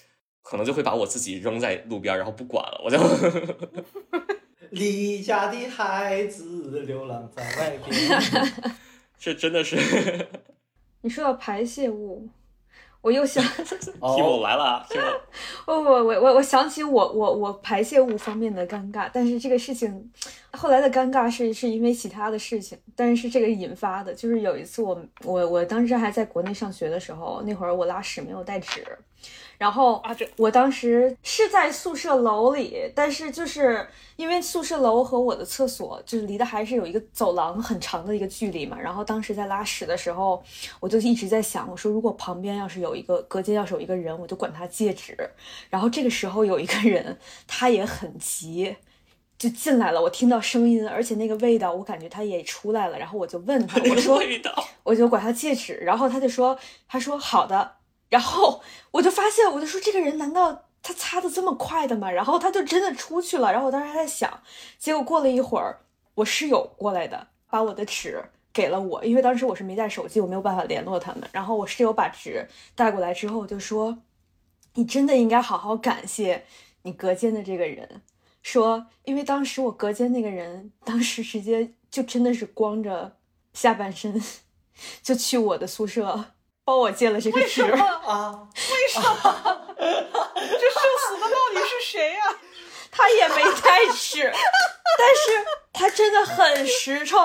可能就会把我自己扔在路边，然后不管了，我就。离家的孩子流浪在外边。这真的是。你说到排泄物，我又想。题目来了，是吗？不不，我我我想起我我我排泄物方面的尴尬，但是这个事情后来的尴尬是是因为其他的事情，但是这个引发的，就是有一次我我我当时还在国内上学的时候，那会儿我拉屎没有带纸。然后啊这我当时是在宿舍楼里，但是就是因为宿舍楼和我的厕所就是离得还是有一个走廊很长的一个距离嘛。然后当时在拉屎的时候，我就一直在想，我说如果旁边要是有一个隔间，要是有一个人，我就管他借纸。然后这个时候有一个人，他也很急。就进来了，我听到声音，而且那个味道，我感觉他也出来了。然后我就问他，我说，我就管他借纸，然后他就说，他说好的。然后我就发现，我就说这个人难道他擦的这么快的吗？然后他就真的出去了。然后我当时还在想，结果过了一会儿，我室友过来的，把我的纸给了我，因为当时我是没带手机，我没有办法联络他们。然后我室友把纸带过来之后，就说，你真的应该好好感谢你隔间的这个人。说，因为当时我隔间那个人，当时直接就真的是光着下半身，就去我的宿舍帮我借了这个纸。啊，为什么？这社死的到底是谁呀、他也没带纸，但是他真的很实诚，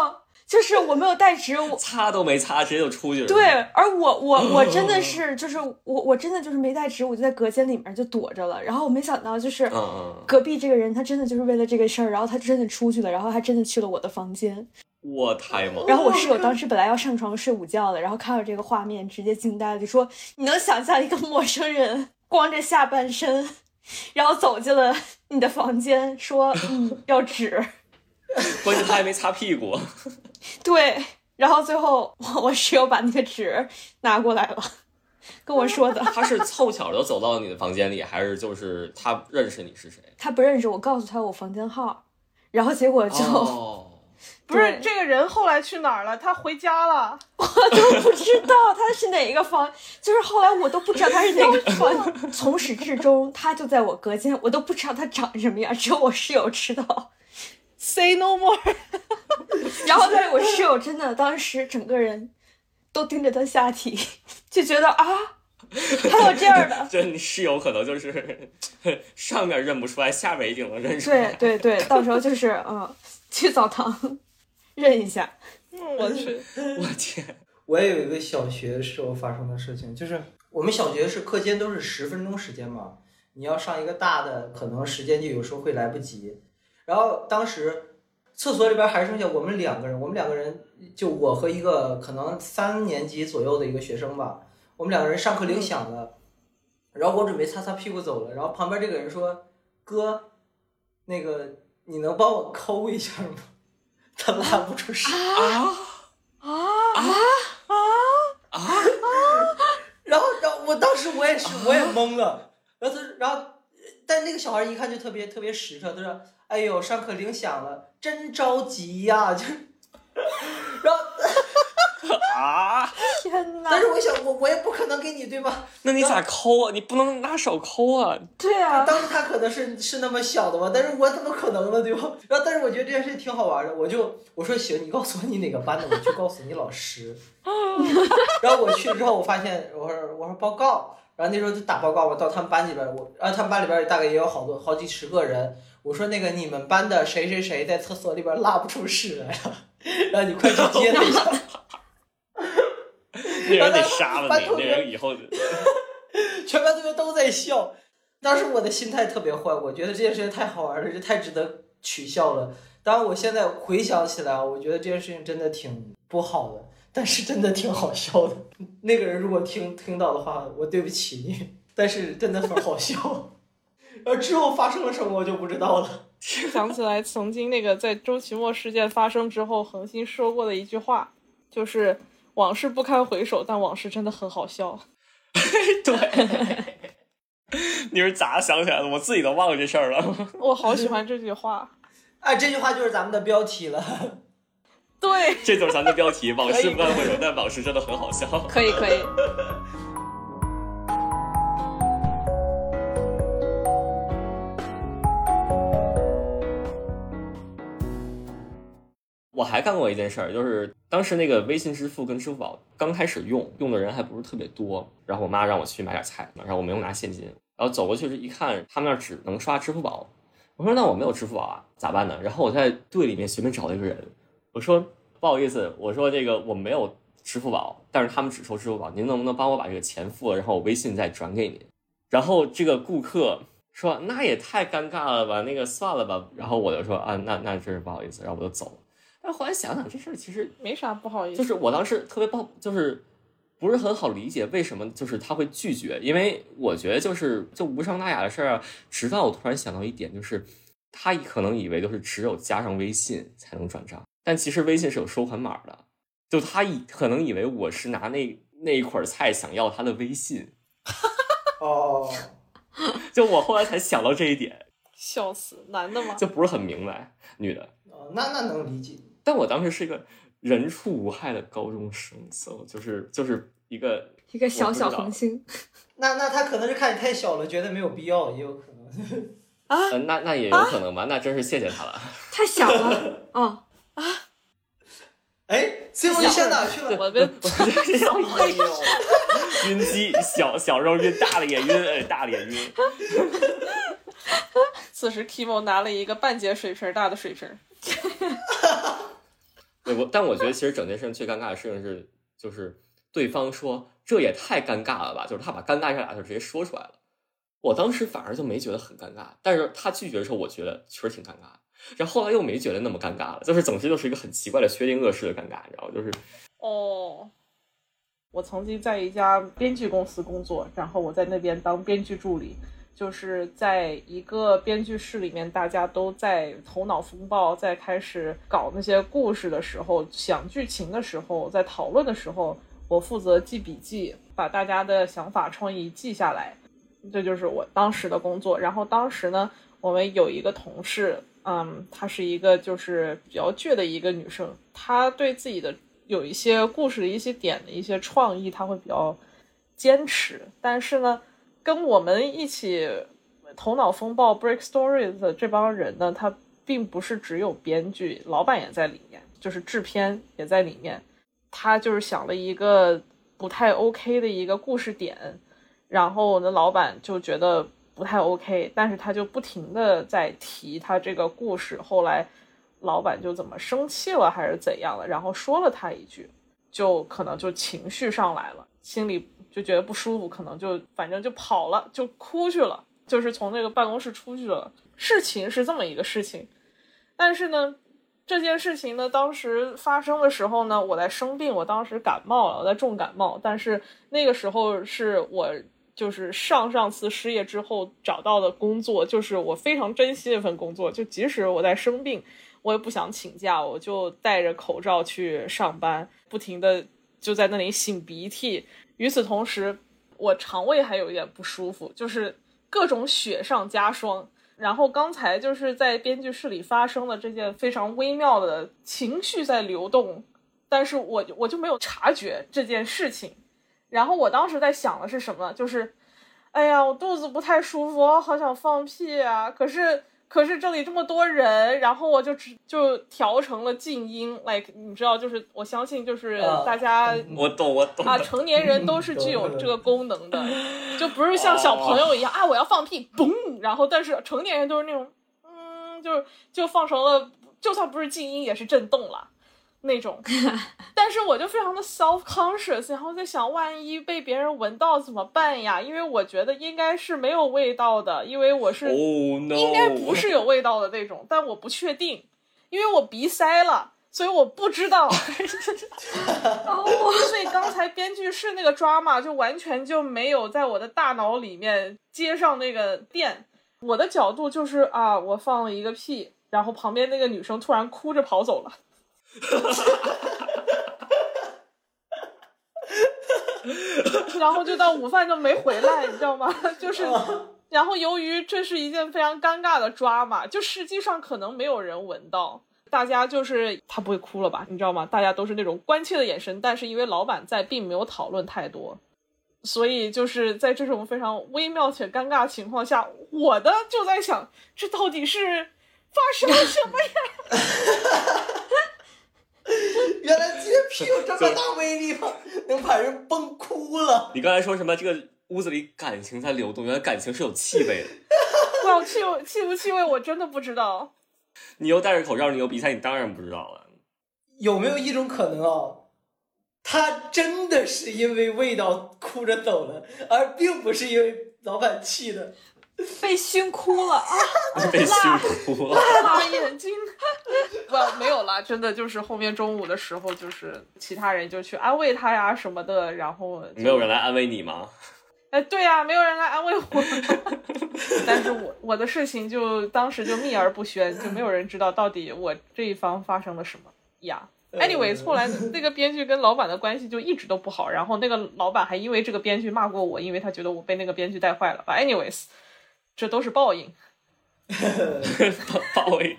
就是我没有带纸，我擦都没擦，直接就出去了。对，而我我我真的是就是我我真的就是没带纸，我就在隔间里面就躲着了。然后我没想到就是隔壁这个人，他真的就是为了这个事儿，然后他真的出去了，然后还真的去了我的房间。我太猛了。然后我室友当时本来要上床睡午觉的，然后看到这个画面直接惊呆了，就说：“你能想象一个陌生人光着下半身，然后走进了你的房间，说嗯要纸？关键他还没擦屁股。对。”然后最后我我室友把那个纸拿过来了，跟我说的。他是凑巧的走到你的房间里，还是就是他认识你是谁？他不认识我，告诉他我房间号，然后结果就、哦，不是这个人后来去哪儿了？他回家了。我都不知道他是哪一个房，就是后来我都不知道他是哪个房，从始至终他就在我隔间，我都不知道他长什么样，只有我室友知道。Say no more。然后在我室友真的当时整个人都盯着他下体，就觉得啊，还有这样的这 你室友可能就是 上面认不出来，下面一定能认出来。对对对，到时候就是嗯，去澡堂 认一下。嗯我去，我天，我也有一个小学时候发生的事情，就是我们小学是课间都是十分钟时间嘛，你要上一个大的，可能时间就有时候会来不及。然后当时厕所里边还剩下我们两个人，我们两个人就我和一个可能三年级左右的一个学生吧，我们两个人上课铃响了，然后我准备擦擦屁股走了，然后旁边这个人说：“哥，那个你能帮我抠一下吗？” 他拉不出屎。啊？啊？啊？啊？啊？然后，然后我当时我也是，我也懵了。然后他，然后，但那个小孩一看就特别特别实诚，他说：“哎呦，上课铃响了，真着急呀、就是，然后，啊！天哪但！是我想，我我也不可能给你，对吧？那你咋抠啊？你不能拿手抠啊！对啊，当时他可能是是那么想的吧，但是我怎么可能呢，对吧？然后，但是我觉得这件事情挺好玩的，我就我说行，你告诉我你哪个班的，我去告诉你老师。然后我去了之后，我发现我说我说报告，然后那时候就打报告，我到他们班里边，我然后他们班里边大概也有好多好几十个人，我说那个你们班的谁谁谁在厕所里边拉不出屎来了，然后你快去接他一下。那人得杀了你，那人以后 全班同学都在笑。当时我的心态特别坏，我觉得这件事情太好玩了，这太值得取笑了。当然，我现在回想起来，我觉得这件事情真的挺不好的，但是真的挺好笑的。那个人如果听听到的话，我对不起你，但是真的很好笑。而 之后发生了什么，我就不知道了。想起来曾经那个在周奇墨事件发生之后，恒星说过的一句话，就是往事不堪回首，但往事真的很好笑。对。你是咋想起来的？我自己都忘了这事儿了。我好喜欢这句话。哎，这句话就是咱们的标题了。对，这就是咱们的标题：往事不堪回首，但往事真的很好笑。可以可以。我还干过一件事儿，就是当时那个微信支付跟支付宝刚开始用，用的人还不是特别多。然后我妈让我去买点菜，然后我没有拿现金，然后走过去一看，他们那儿只能刷支付宝。我说那我没有支付宝啊，咋办呢？然后我在队里面随便找了一个人，我说不好意思，我说这个我没有支付宝，但是他们只收支付宝，您能不能帮我把这个钱付了，然后我微信再转给您？然后这个顾客说：“那也太尴尬了吧，那个算了吧。”然后我就说：“啊，那那真是不好意思。”然后我就走了。但后来想想，这事儿其实没啥不好意思，就是我当时特别抱，就是不是很好理解为什么就是他会拒绝，因为我觉得就是就无伤大雅的事儿啊。直到我突然想到一点，就是他可能以为就是只有加上微信才能转账，但其实微信是有收款码的。就他以可能以为我是拿那那一捆菜想要他的微信，哦，就我后来才想到这一点，笑死，男的吗？就不是很明白，女的。哦，那那能理解。但我当时是一个人畜无害的高中生，so 就是就是一个一个小小红星，那那他可能是看你太小了，觉得没有必要，也有可能。呃，那那也有可能吧，那真是谢谢他了。太小了。哦，哎，C 梦你上哪去了？我跟哎呦，晕机，小小时候晕，大了也晕，哎，大了也晕。此时 Kimo 拿了一个半截水瓶大的水瓶，对，我但我觉得其实整件事情最尴尬的事情是，就是对方说这也太尴尬了吧，就是他把尴尬这俩字直接说出来了。我当时反而就没觉得很尴尬，但是他拒绝的时候，我觉得确实挺尴尬。然后后来又没觉得那么尴尬了，就是总之就是一个很奇怪的薛定谔式的尴尬，你知道吗？就是哦，我曾经在一家编剧公司工作，然后我在那边当编剧助理，就是在一个编剧室里面，大家都在头脑风暴，在开始搞那些故事的时候，想剧情的时候，在讨论的时候，我负责记笔记，把大家的想法创意记下来，这就是我当时的工作。然后当时呢，我们有一个同事。嗯，她是一个就是比较倔的一个女生，她对自己的有一些故事的一些点的一些创意，她会比较坚持。但是呢，跟我们一起头脑风暴 break stories 的这帮人呢，他并不是只有编剧，老板也在里面，就是制片也在里面。他就是想了一个不太 OK 的一个故事点，然后呢，老板就觉得。不太 OK，但是他就不停的在提他这个故事，后来老板就怎么生气了还是怎样了，然后说了他一句，就可能就情绪上来了，心里就觉得不舒服，可能就反正就跑了，就哭去了，就是从那个办公室出去了。事情是这么一个事情，但是呢，这件事情呢，当时发生的时候呢，我在生病，我当时感冒了，我在重感冒，但是那个时候是我。就是上上次失业之后找到的工作，就是我非常珍惜那份工作。就即使我在生病，我也不想请假，我就戴着口罩去上班，不停的就在那里擤鼻涕。与此同时，我肠胃还有一点不舒服，就是各种雪上加霜。然后刚才就是在编剧室里发生的这件非常微妙的情绪在流动，但是我我就没有察觉这件事情。然后我当时在想的是什么？就是，哎呀，我肚子不太舒服，好想放屁啊！可是，可是这里这么多人，然后我就只就调成了静音，like 你知道，就是我相信，就是大家，我懂，我懂啊，成年人都是具有这个功能的，就不是像小朋友一样啊，我要放屁，嘣，然后但是成年人都是那种，嗯，就是就放成了，就算不是静音，也是震动了。那种，但是我就非常的 self conscious，然后在想，万一被别人闻到怎么办呀？因为我觉得应该是没有味道的，因为我是应该不是有味道的那种，但我不确定，因为我鼻塞了，所以我不知道。所以刚才编剧室那个 drama 就完全就没有在我的大脑里面接上那个电。我的角度就是啊，我放了一个屁，然后旁边那个女生突然哭着跑走了。然后就到午饭就没回来，你知道吗？就是，然后由于这是一件非常尴尬的抓嘛，就实际上可能没有人闻到，大家就是他不会哭了吧？你知道吗？大家都是那种关切的眼神，但是因为老板在，并没有讨论太多，所以就是在这种非常微妙且尴尬的情况下，我的就在想，这到底是发生了什么呀？原来这屁有这么大威力吗？能把人崩哭了。你刚才说什么？这个屋子里感情在流动，原来感情是有气味的。哇，气气不气味？我真的不知道。你又戴着口罩，你又鼻塞，你当然不知道了。有没有一种可能啊？他真的是因为味道哭着走了，而并不是因为老板气的，被熏哭了啊！被熏哭了。辣眼睛。不，没有啦，真的就是后面中午的时候，就是其他人就去安慰他呀什么的，然后没有人来安慰你吗？哎，对呀、没有人来安慰我。但是我我的事情就当时就秘而不宣，就没有人知道到底我这一方发生了什么呀。Anyways，后来那个编剧跟老板的关系就一直都不好，然后那个老板还因为这个编剧骂过我，因为他觉得我被那个编剧带坏了。But anyways，这都是报应。报报应，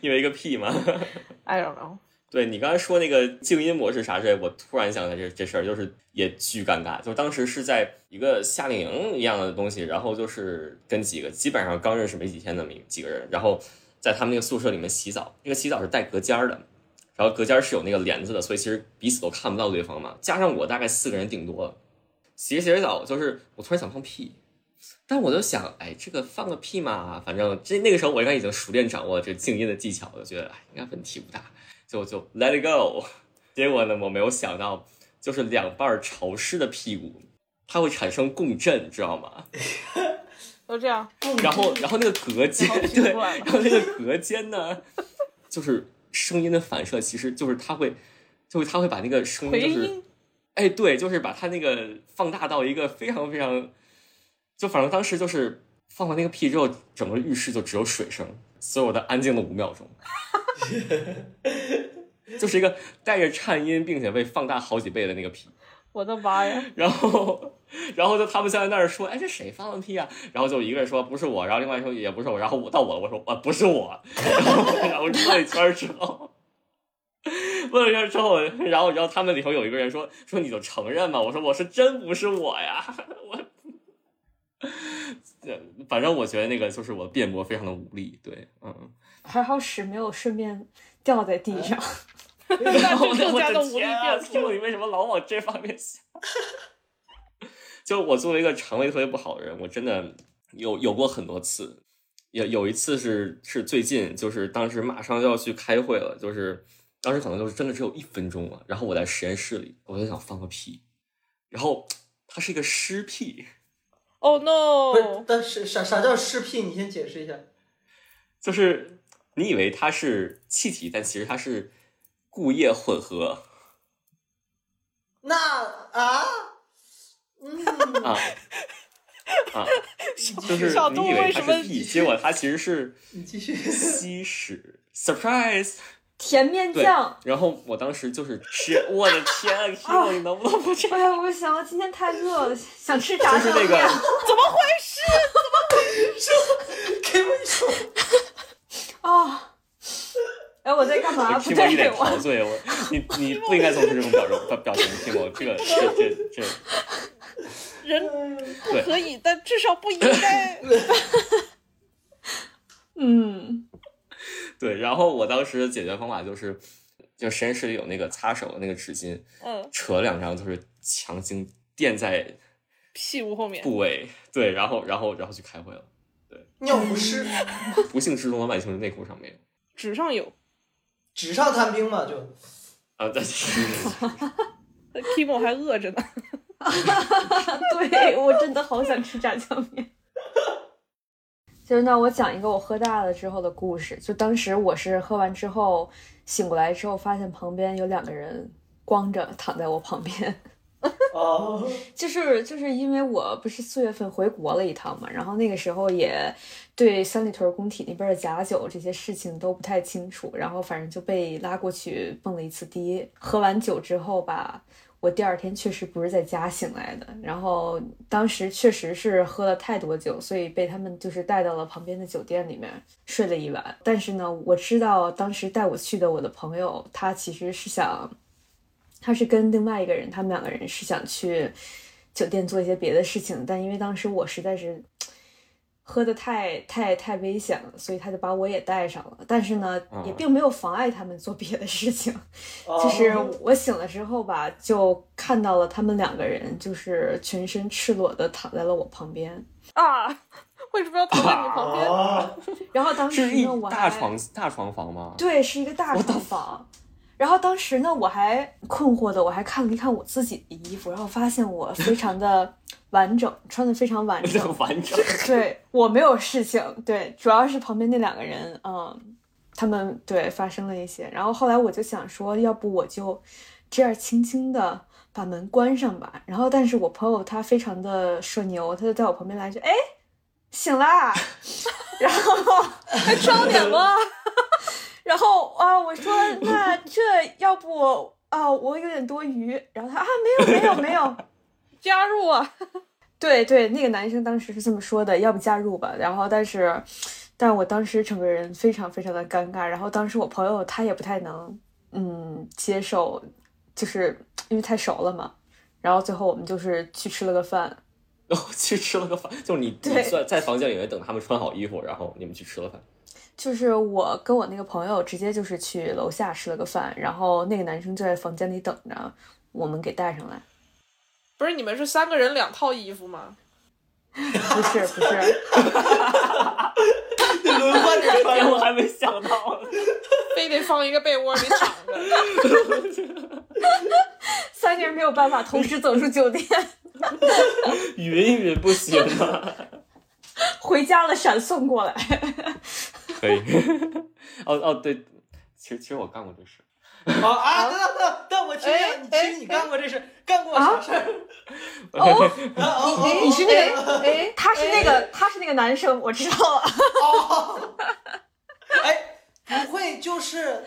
因为一个屁嘛。I don't know。对你刚才说那个静音模式啥之类，我突然想起来这这事儿，就是也巨尴尬。就当时是在一个夏令营一样的东西，然后就是跟几个基本上刚认识没几天的几个人，然后在他们那个宿舍里面洗澡，那个洗澡是带隔间儿的，然后隔间儿是有那个帘子的，所以其实彼此都看不到对方嘛。加上我大概四个人顶多，洗着洗着澡，就是我突然想放屁。但我就想，哎，这个放个屁嘛，反正这那个时候我应该已经熟练掌握这静音的技巧，我就觉得哎，应该问题不大。就就 let it go。结果呢，我没有想到，就是两半潮湿的屁股，它会产生共振，知道吗？都这样，然后，然后那个隔间，对，然后那个隔间呢，就是声音的反射，其实就是它会，就是它会把那个声音，就是，音。哎，对，就是把它那个放大到一个非常非常，就反正当时就是放完那个屁之后，整个浴室就只有水声，所有的安静了五秒钟。就是一个带着颤音，并且被放大好几倍的那个屁，我的妈呀！然后，然后就他们就在那儿说，哎，这谁放的屁啊？然后就一个人说不是我，然后另外说也不是我，然后我到我了，我说啊不是我，然后然后问了一圈之后，问了一圈之后，然后然后他们里头有一个人说说你就承认吧，我说我是真不是我呀，我。呃 反正我觉得那个就是我辩驳非常的无力，对，嗯，还好屎没有顺便掉在地上。那我更加的无力天啊！辩驳。听你为什么老往这方面想？就我作为一个肠胃特别不好的人，我真的有有过很多次，有有一次是是最近，就是当时马上就要去开会了，就是当时可能就是真的只有一分钟了，然后我在实验室里，我就想放个屁，然后它是一个湿屁，Oh 不是 no！，但是啥啥叫湿屁？你先解释一下。就是你以为它是气体，但其实它是固液混合那啊，嗯，啊啊，就是你以为它是屁，结果它其实是。你继续。吸屎，surprise！甜面酱，，然后我当时就是吃，我的天啊，Kimo，你能不能不这样？哎呀，我想到今天太热了，想吃炸就是那个酱面。怎么回事？给我一首。啊！哎，我在干嘛？不对，脸我陶醉，我你你不应该做出这种表情表表情，Kimo，这个这这这，人不可以，但至少不应该。嗯，对。然后我当时解决方法就是，就实验室里有那个擦手的那个纸巾，嗯，扯两张，就是强行垫在屁股后面。部位，对，然后然后然后去开会了。对尿不湿，不幸失踪的万幸是内裤上面有纸上有纸上谈兵嘛，就啊，但是，Kimo 还饿着呢。对我真的好想吃炸酱面。就是那我讲一个我喝大了之后的故事。就当时我是喝完之后醒过来之后，发现旁边有两个人光着躺在我旁边。哦，就是就是因为我不是四月份回国了一趟嘛，然后那个时候也对三里屯工体那边的假酒这些事情都不太清楚，然后反正就被拉过去蹦了一次迪。喝完酒之后吧，我第二天确实不是在家醒来的，然后当时确实是喝了太多酒，所以被他们就是带到了旁边的酒店里面睡了一晚。但是呢，我知道当时带我去的我的朋友，他其实是想。他是跟另外一个人，他们两个人是想去酒店做一些别的事情，但因为当时我实在是喝的太太太危险了，所以他就把我也带上了。但是呢，也并没有妨碍他们做别的事情。就是哦我醒了之后吧，就看到了他们两个人，就是全身赤裸的躺在了我旁边。啊，为什么要躺在你旁边？啊，然后当时大床大床房吗？对，是一个大床房。然后当时呢，我还困惑的，我还看了一看我自己的衣服，然后发现我非常的完整，穿的非常完整，完整。对我没有事情，对，主要是旁边那两个人，嗯，他们对发生了一些。然后后来我就想说，要不我就这样轻轻的把门关上吧。然后，但是我朋友他非常的社牛，他就在我旁边来句：“哎，醒啦！”然后还装点吗？然后啊，我说 那这要不啊，我有点多余。然后他啊，没有没有没有，加入啊。对对，那个男生当时是这么说的，要不加入吧。然后但是，但我当时整个人非常非常的尴尬。然后当时我朋友他也不太能嗯接受，就是因为太熟了嘛。然后最后我们就是去吃了个饭，哦，去吃了个饭，就是你你在在房间里面等他们穿好衣服，然后你们去吃了饭。就是我跟我那个朋友直接就是去楼下吃了个饭，然后那个男生就在房间里等着我们给带上来。不是你们是三个人两套衣服吗？不是不是，轮换着穿，我还没想到，非得放一个被窝里躺着。三个人没有办法同时走出酒店，云云不行吗？回家了闪送过来。可以。哦哦对，其实其实我干过这事。哦啊！等等等等，我其实，你其实你干过这事，干过啥事儿？哦，你你 是那个，哎，他是那个，他是那个男生，我知道了。哦，哎，不会就是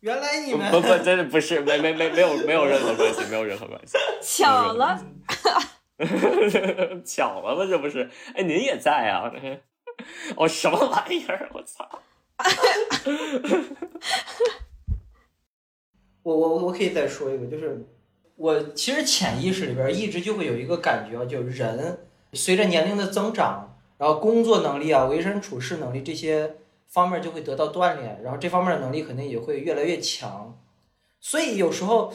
原来你们不不，真的不是，没没没没有没有任何关系，没有任何关系。巧了，巧了吗？这不是？哎，您也在啊？哦，什么玩意儿？我操！我我我可以再说一个，就是我其实潜意识里边一直就会有一个感觉，就是人随着年龄的增长，然后工作能力啊、为人处事能力这些方面就会得到锻炼，然后这方面的能力肯定也会越来越强。所以有时候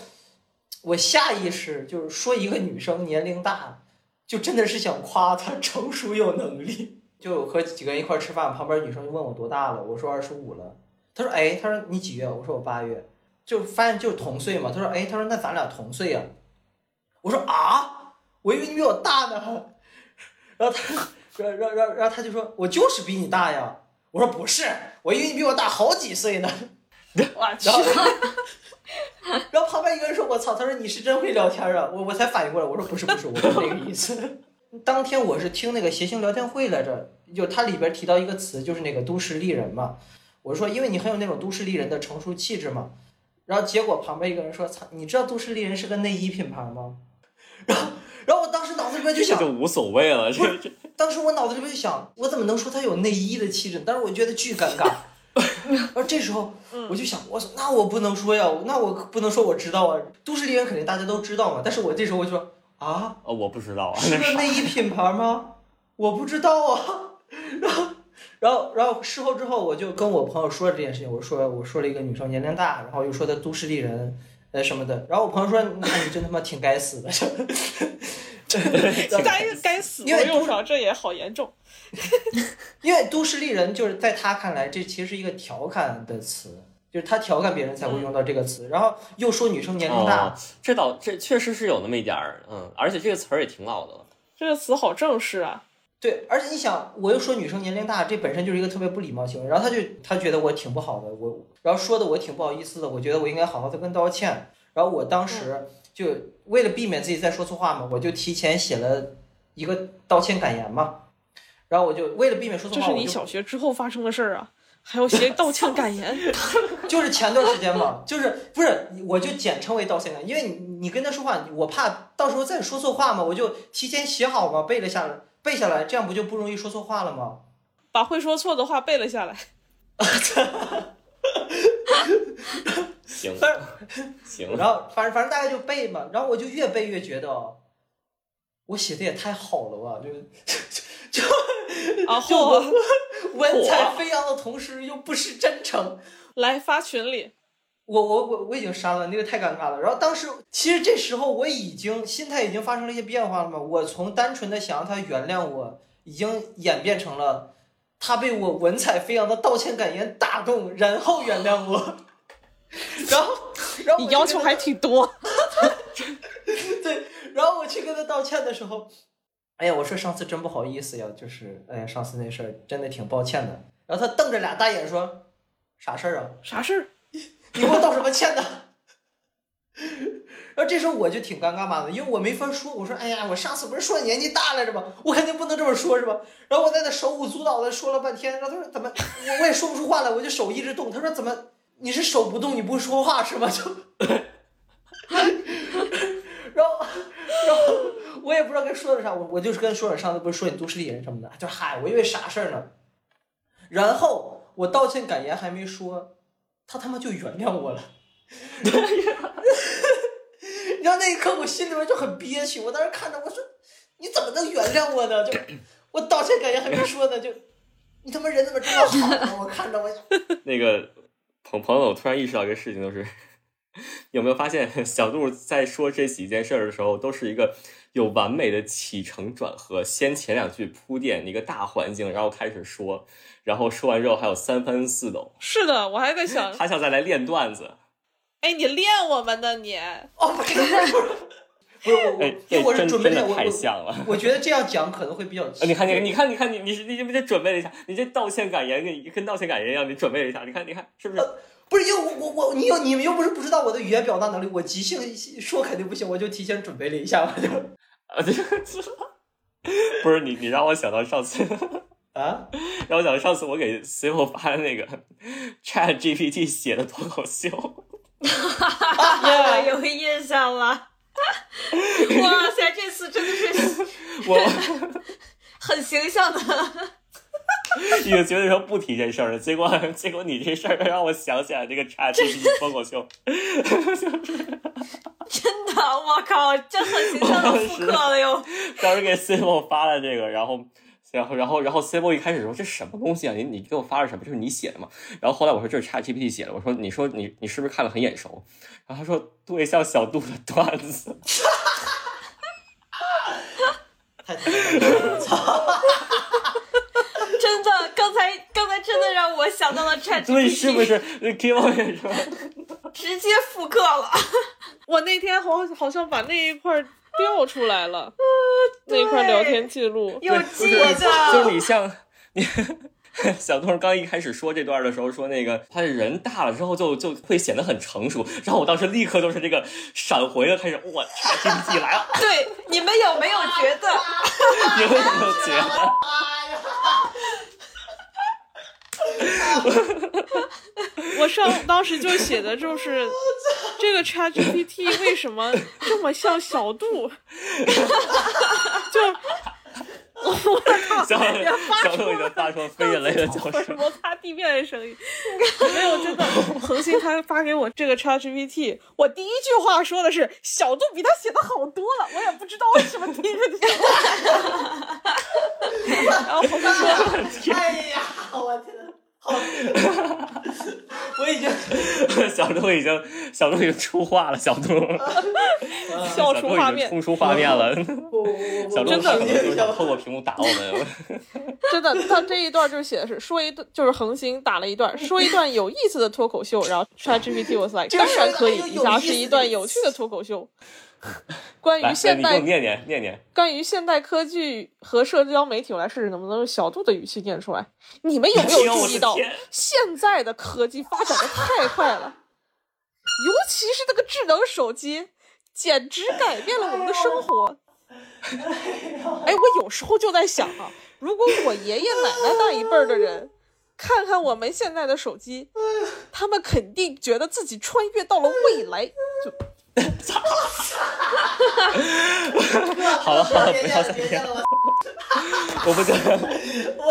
我下意识就是说一个女生年龄大，就真的是想夸她成熟有能力。就和几个人一块吃饭，旁边女生就问我多大了，我说二十五了。她说哎，她说你几月？我说我八月。就发现就是同岁嘛，他说，哎，他说那咱俩同岁呀，我说啊，我以为你比我大呢，然后他，然后然后然后他就说，我就是比你大呀，我说不是，我以为你比我大好几岁呢，我去，然后旁边一个人说，我操，他说你是真会聊天啊，我我才反应过来，我说不是不是，我不是那个意思，当天我是听那个谐星聊天会来着，就它里边提到一个词，就是那个都市丽人嘛，我说因为你很有那种都市丽人的成熟气质嘛。然后结果旁边一个人说：“操，你知道都市丽人是个内衣品牌吗？” 然后，然后我当时脑子里边就想，就无所谓了。这这，当时我脑子里边就想，我怎么能说他有内衣的气质？但是我觉得巨尴尬。然后这时候我就想，我操，那我不能说呀，那我不能说我知道啊。都市丽人肯定大家都知道嘛。但是我这时候我就说啊，我不知道啊，是个内衣品牌吗？我不知道啊。然后。然后，然后事后之后，我就跟我朋友说了这件事情。我说，我说了一个女生年龄大，然后又说她都市丽人，呃什么的。然后我朋友说，那你真他妈挺该死的。该 该死，因为用上这也好严重。因为都市丽人就是在他看来，这其实是一个调侃的词，就是他调侃别人才会用到这个词。然后又说女生年龄大，这倒这确实是有那么一点儿，嗯，而且这个词儿也挺老的了。这个词好正式啊。对，而且你想，我又说女生年龄大，这本身就是一个特别不礼貌行为。然后他就他觉得我挺不好的，我然后说的我挺不好意思的，我觉得我应该好好的跟道歉。然后我当时就为了避免自己再说错话嘛，我就提前写了一个道歉感言嘛。然后我就为了避免说错话，这是你小学之后发生的事儿啊，还要写道歉感言？就是前段时间嘛，就是不是我就简称为道歉感，因为你你跟他说话，我怕到时候再说错话嘛，我就提前写好嘛，背了下来。背下来，这样不就不容易说错话了吗？把会说错的话背了下来。行，行。然后反正反正大概就背嘛，然后我就越背越觉得，我写的也太好了吧，就 就 就文采飞扬的同时又不失真诚。来发群里。我我我我已经删了，那个太尴尬了。然后当时其实这时候我已经心态已经发生了一些变化了嘛。我从单纯的想让他原谅我，已经演变成了他被我文采飞扬的道歉感言打动，然后原谅我。然后，然后你要求还挺多。对，然后我去跟他道歉的时候，哎呀，我说上次真不好意思呀，就是哎呀，上次那事儿真的挺抱歉的。然后他瞪着俩大眼说：“啥事儿啊？啥事儿？你给我道什么歉呢？” 然后这时候我就挺尴尬嘛的，因为我没法说。我说：“哎呀，我上次不是说年纪大了是吧？我肯定不能这么说，是吧？”然后我在那手舞足蹈的说了半天，然后他说：“怎么？我我也说不出话来，我就手一直动。”他说：“怎么？你是手不动，你不说话是吗？”就，然后我也不知道该说点啥，我我就是跟说点上次不是说你都市丽人什么的，就嗨，我以为啥事儿呢？然后我道歉感言还没说，他他妈就原谅我了。你知道那一刻我心里面就很憋屈，我当时看着我说，你怎么能原谅我呢？就我道歉感言还没说呢，就你他妈人怎么这么好呢？我看着我，那个朋朋友，我突然意识到一个事情，就是有没有发现小杜在说这几件事儿的时候，都是一个有完美的起承转合，先前两句铺垫一个大环境，然后开始说，然后说完之后还有三番四抖，是的，我还在想，他想再来练段子。哎，你练我们呢你？哦，不是不是不是，不是我我，哎，因为我是真准备的，太我像了。我觉得这样讲可能会比较。呃你看，你看，你看，你看，你你是你这准备了一下，你这道歉感言跟跟道歉感言一样，你准备了一下，你看，你看是不是？不是因为我我我你又你们又不是不知道我的语言表达能力，我即兴说肯定不行，我就提前准备了一下，我就啊，这 不是你，你让我想到上次，啊，让我想到上次我给随后发的那个 Chat GPT 写的脱口秀，我 有印象了。哇塞，这次真的是我 很形象的。已经觉得说不提这事儿了，结果结果你这事儿让我想起来这个 Chat GPT 脱口秀，真的，我靠，这很形象的复刻了又。当时给 C 后发了这个，然后。然后，然后，然后 C 波一开始说这什么东西啊？你你给我发了什么？这是你写的吗？然后后来我说这是 Chat GPT 写的。我说你说你你是不是看了很眼熟？然后他说对，像小杜的段子。太太了，操！真的，刚才刚才真的让我想到了 Chat 对，是不是 K O 也是吧？直接复刻了。我那天好好像把那一块调出来了，那一块聊天记录。有记就是着，就是你像你 小杜刚一开始说这段的时候说那个他人大了之后就就会显得很成熟，然后我当时立刻就是这个闪回了，开始我 Chat GPT 来了，对，你们有没有觉得？你们有没有觉得？我上当时就写的就是这个 Chat GPT 为什么这么像小杜？就我靠，小也发出小杜已经发出了非人类的叫声。摩擦地面的声音。没有，真的，恒星他发给我这个 Chat GPT，我第一句话说的是小度比他写的好多了，我也不知道为什么第一个就。然后恒星说。哎呀，我天我已经小鹿已经小鹿已经出画了，小鹿。笑出画面。冲出画面了。我我我我小杜真的就想透过屏幕打我们。真的，他这一段就写的是说一段，就是恒星打了一段，说一段有意思的脱口秀，然后 ChatGPT was like，当然可以，以下是一段有趣的脱口秀，关，于现代念念念念。关于现代科技和社交媒体，我来试试能不能用小度的语气念出来。你们有没有注意到现在的科技发展的太快了，尤其是这个智能手机，简直改变了我们的生活。哎，我有时候就在想啊，如果我爷爷奶奶那一辈儿的人。看看我们现在的手机，他们肯定觉得自己穿越到了未来。就好 了好了，别不要再念念了我不行，我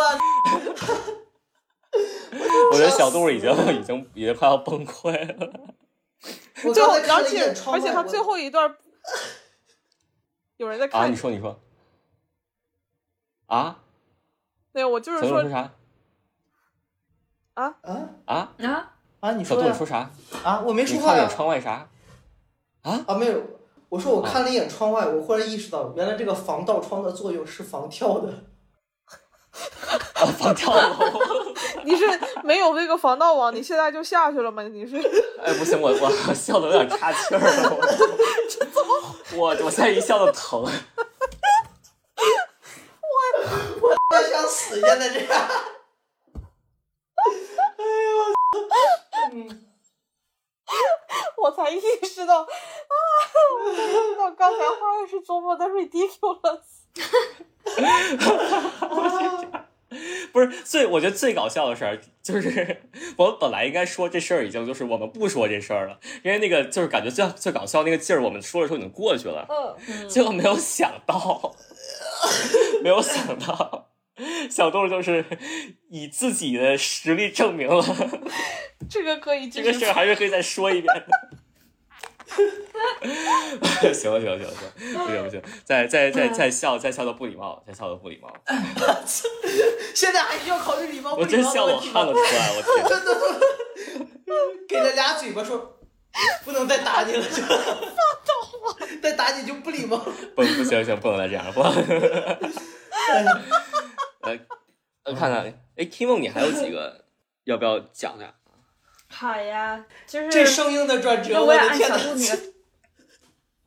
我觉得小杜已经已经已经快要崩溃了。我最后而且而且他最后一段，有人在啊，看你，说你说。啊？对，我就是说小杜说啥？啊啊？啊，啊，你小说小杜你说啥？啊，我没你看了说话呀窗外啥？啊啊，没有，我说我看了一眼窗外，我忽然意识到，原来这个防盗窗的作用是防跳的。啊，放跳楼。你是没有那个防盗网，你现在就下去了吗？你是？哎，不行，我我笑的有点岔气儿了，我我我现在一笑的疼。我我我想死，现在这样。哎呦我，嗯，我才意识到啊，我才意识到刚才花的是多么的 ridiculous。不是最，我觉得最搞笑的事儿就是，我们本来应该说这事儿已经就是我们不说这事儿了，因为那个就是感觉最最搞笑那个劲儿，我们说的时候已经过去了，嗯，结果没有想到，没有想到，小豆就是以自己的实力证明了 这个可以这个事儿，还是可以再说一遍的。行了行了行了行了，不行不行，再再再再笑再笑都不礼貌，再笑都不礼貌，现在还需要考虑礼貌不礼我真笑貌的问题吗我看了？出来，我天！给了俩嘴巴说，不能再打你了，就放倒我，再打你就不礼貌。不不行行，不能再这样，不。呃，呃，看看，哎，Kimo，你还有几个要不要讲讲？好呀，就是这生硬的转折，我也按的天哪！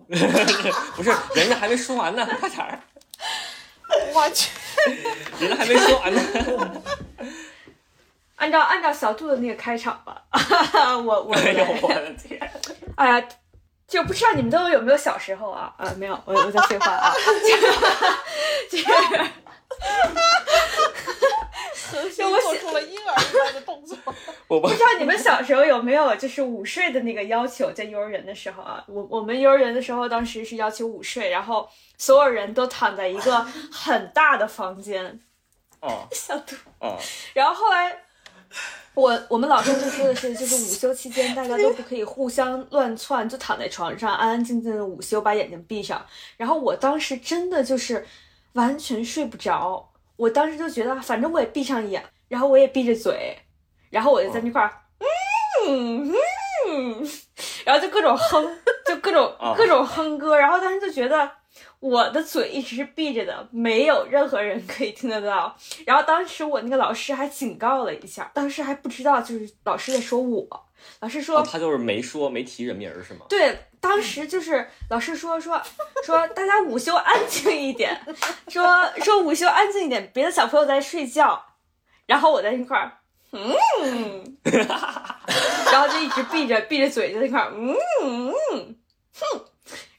不是，人家还没说完呢，快点儿，我去，人家还没说完呢。按照按照小杜的那个开场吧。我我哎呦，我的天！哎呀，就不知道你们都有没有小时候啊？啊，没有，我我在废话啊。就是恒星做出了婴儿一般的动作。我不不知道你们小时候有没有就是午睡的那个要求，在幼儿园的时候啊，我我们幼儿园的时候，当时是要求午睡，然后所有人都躺在一个很大的房间，哦小度。哦，然后后来，我我们老师就说的是，就是午休期间大家都不可以互相乱窜，就躺在床上安安静静的午休，把眼睛闭上。然后我当时真的就是完全睡不着，我当时就觉得反正我也闭上眼，然后我也闭着嘴，然后我就在那块儿，嗯嗯，然后就各种哼，就各种啊各种哼歌，然后当时就觉得。我的嘴一直是闭着的，没有任何人可以听得到。然后当时我那个老师还警告了一下，当时还不知道，就是老师在说我，老师说、哦，他就是没说没提人名是吗？对，当时就是老师说说说大家午休安静一点，说说午休安静一点，别的小朋友在睡觉，然后我在那块儿，嗯，然后就一直闭着闭着嘴在那块儿，嗯嗯哼，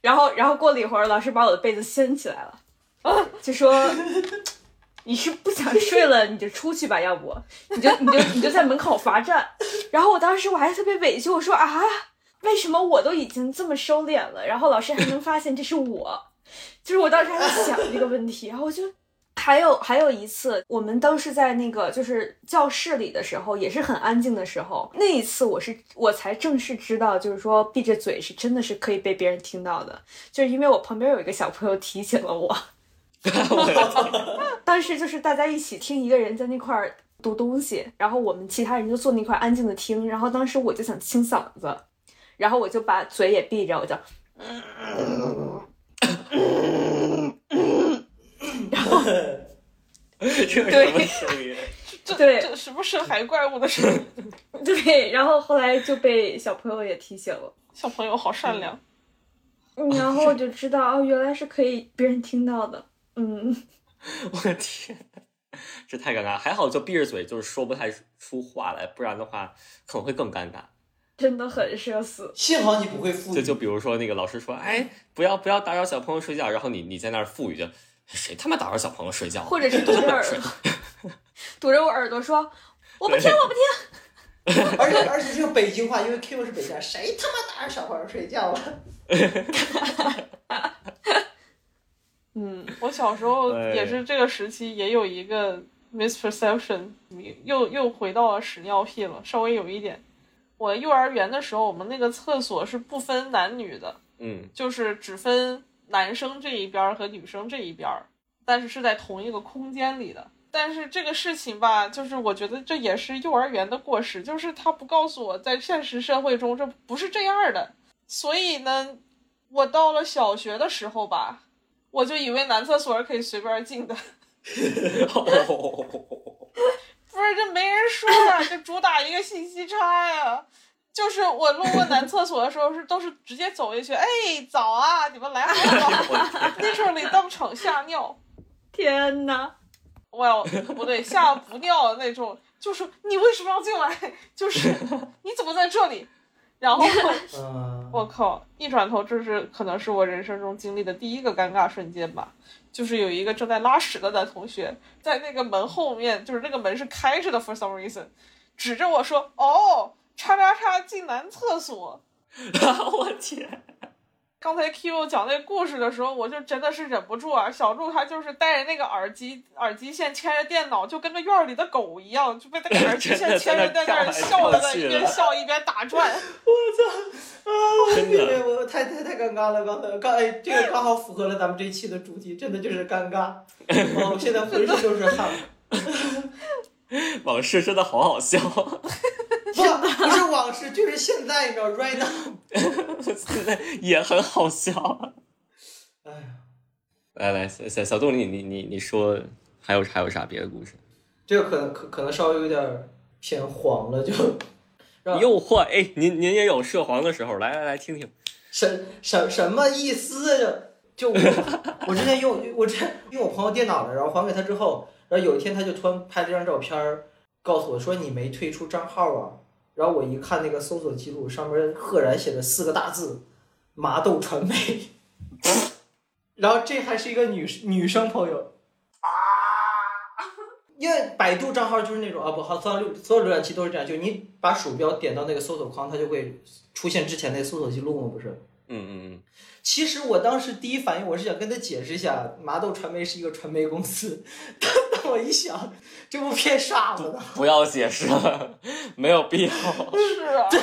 然后然后过了一会儿，老师把我的被子掀起来了，啊就说。你是不想睡了，你就出去吧，要不你就你就你就在门口罚站。然后我当时我还特别委屈，我说啊，为什么我都已经这么收敛了，然后老师还能发现这是我？就是我当时还在想这个问题，然后我就还有还有一次，我们当时在那个就是教室里的时候，也是很安静的时候，那一次我是我才正式知道，就是说闭着嘴是真的是可以被别人听到的，就是因为我旁边有一个小朋友提醒了我。当时就是大家一起听一个人在那块儿读东西，然后我们其他人就坐那块儿安静的听。然后当时我就想清嗓子，然后我就把嘴也闭着，我就，这是什么声音？这对这是不是海怪物的声音？对，然后后来就被小朋友也提醒了，小朋友好善良。嗯然后我就知道哦，原来是可以别人听到的，嗯，我的天，这太尴尬。还好就闭着嘴，就是说不太出话来，不然的话可能会更尴尬。真的很社死。幸好你不会复语，就就比如说那个老师说，哎，不要不要打扰小朋友睡觉，然后你你在那儿附语就，谁他妈打扰小朋友睡觉？或者是堵着耳朵，堵着我耳朵说 我不听，我不听。而且而且这个北京话，因为 Q 是北京人，谁他妈打扰小朋友睡觉了？嗯，我小时候哎也是这个时期，也有一个 misperception，又又回到了屎尿屁了，稍微有一点。我幼儿园的时候，我们那个厕所是不分男女的，嗯，就是只分男生这一边儿和女生这一边儿，但是是在同一个空间里的。但是这个事情吧，就是我觉得这也是幼儿园的过失，就是他不告诉我在现实社会中这不是这样的。所以呢，我到了小学的时候吧，我就以为男厕所是可以随便进的，不 不是这没人说啊，这主打一个信息差呀。就是我路过男厕所的时候，是都是直接走进去，哎，早啊，你们来好早，literally 当场吓尿。天呐，我要不对，吓不尿的那种，就是你为什么要进来？就是你怎么在这里？然后嗯，我靠，一转头，这是可能是我人生中经历的第一个尴尬瞬间吧。就是有一个正在拉屎的男同学，在那个门后面，就是那个门是开着的，for some reason，指着我说：“哦。”叉叉叉进男厕所，我天！刚才 Q 讲那故事的时候，我就真的是忍不住啊。小鹿他就是带着那个耳机，耳机线牵着电脑，就跟个院里的狗一样，就被那个耳机线牵着，在那儿笑的，一边笑一边打转。我操！啊，真的，我太太太尴尬了。刚才刚哎，这个刚好符合了咱们这一期的主题，真的就是尴尬。哦，现在浑身都是汗。往事真的好好笑，不不是往事，就是现在，你知道，right now，现在也很好笑。哎呀，来来，小小小杜，你你你你说还有还有啥别的故事？这个可能可可能稍微有点偏黄了，就 诱惑。哎，您您也有涉黄的时候，来来来听听。什什什么意思呀？就我 我之前用我之前用我朋友电脑的，然后还给他之后。然后有一天，他就突然拍了张照片，告诉我说：“你没退出账号啊？”然后我一看那个搜索记录，上面赫然写着四个大字：“麻豆传媒。”然后这还是一个女女生朋友啊，因为百度账号就是那种啊不好，所有所有浏览器都是这样，就你把鼠标点到那个搜索框，它就会出现之前那个搜索记录嘛？不是？嗯嗯嗯。其实我当时第一反应，我是想跟他解释一下，麻豆传媒是一个传媒公司。但但我一想，这不骗傻子的？不要解释了，没有必要。是啊。对，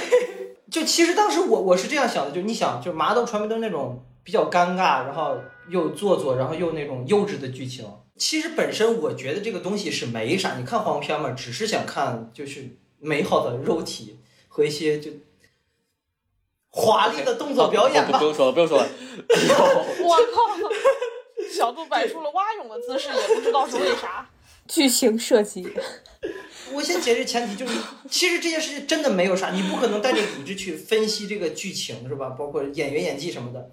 就其实当时我我是这样想的，就你想，就麻豆传媒都是那种比较尴尬，然后又做作，然后又那种幼稚的剧情。其实本身我觉得这个东西是没啥，你看黄片嘛，只是想看就是美好的肉体和一些就。华丽的动作表演吧！不用说了，不用说了。我靠！小度摆出了蛙泳的姿势，也不知道是为啥。剧情设计。我先解释前提，就是其实这件事情真的没有啥，你不可能带着理智去分析这个剧情，是吧？包括演员演技什么的。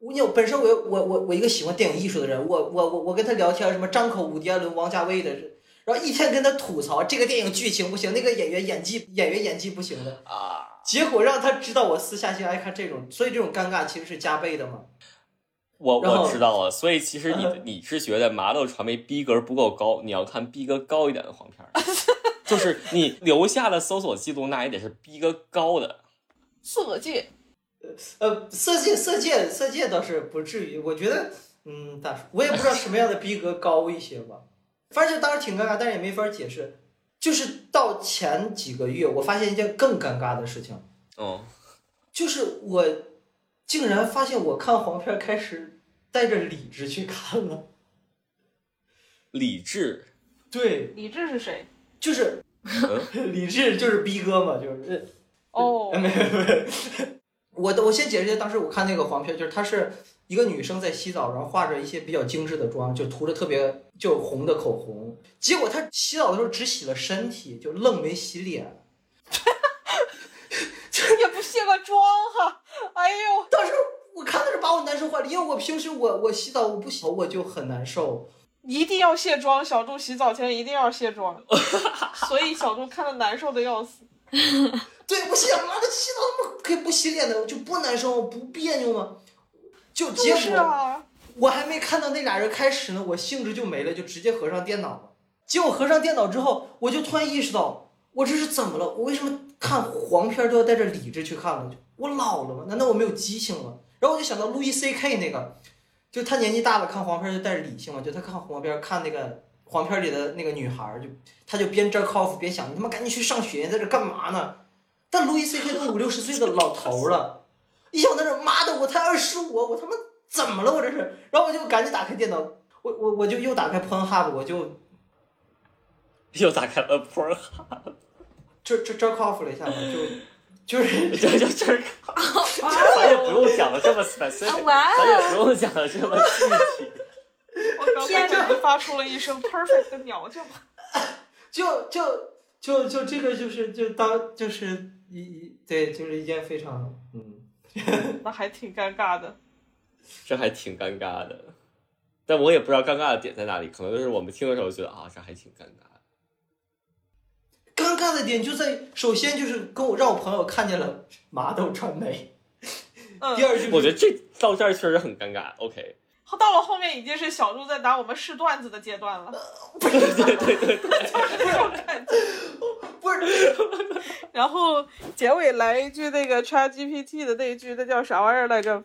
我有本身我我我我一个喜欢电影艺术的人，我我我我跟他聊天，什么张口伍迪·艾伦、王家卫的，然后一天跟他吐槽这个电影剧情不行，那个演员演技演员演技不行的啊。结果让他知道我私下就爱看这种，所以这种尴尬其实是加倍的嘛。我我知道了，所以其实你你是觉得麻豆传媒逼格不够高，你要看逼格高一点的黄片儿，就是你留下的搜索记录那也得是逼格高的。色戒，呃，色戒色戒色戒倒是不至于，我觉得，嗯，大叔，我也不知道什么样的逼格高一些吧，反正就当时挺尴尬，但是也没法解释。就是到前几个月，我发现一件更尴尬的事情。哦，就是我竟然发现我看黄片开始带着理智去看了。理智？对。理智是谁？就是，理智就是逼哥嘛，就是。哦。没 有没有。我我先解释一下，当时我看那个黄片，就是她是。一个女生在洗澡，然后化着一些比较精致的妆，就涂着特别就红的口红。结果她洗澡的时候只洗了身体，就愣没洗脸，也不卸个妆哈。哎呦，当时我看的是把我难受坏了，因为我平时我我洗澡我不洗头我就很难受，一定要卸妆。小杜洗澡前一定要卸妆，所以小杜看的难受的要死。对，不起，妈的洗澡怎么可以不洗脸的？就不难受吗？不别扭吗？就结果，我还没看到那俩人开始呢，我兴致就没了，就直接合上电脑了。结果合上电脑之后，我就突然意识到，我这是怎么了？我为什么看黄片都要带着理智去看了？我老了吗？难道我没有激情了？然后我就想到路易 C K 那个，就他年纪大了看黄片就带着理性嘛，就他看黄片看那个黄片里的那个女孩，就他就边 jerk off 边想，你他妈赶紧去上学，在这干嘛呢？但路易 C K 都五六十岁的老头了。一想到这，妈的，我才二十五，我他妈怎么了？我这是，然后我就赶紧打开电脑，我我我就又打开 Pornhub，我就 又打开了 Pornhub，这这这 off 了一下嘛，就就是 就就这，咱也不用讲的这么 specific，咱也不用讲的这么具体。我刚才就发出了一声 perfect 的鸟叫。就就就就这个就是就当就是一一对，就是一件非常嗯，那还挺尴尬的。这还挺尴尬的，但我也不知道尴尬的点在哪里，可能就是我们听的时候觉得啊，这还挺尴尬的。尴尬的点就在首先就是跟我让我朋友看见了麻豆传媒，嗯第，二就是我觉得这到这儿确实很尴尬。OK，到了后面已经是小鹿在拿我们试段子的阶段了，对对对对，就是这种感觉。不是然后结尾来一句那个 ChatGPT 的那一句，那叫啥玩意儿来着？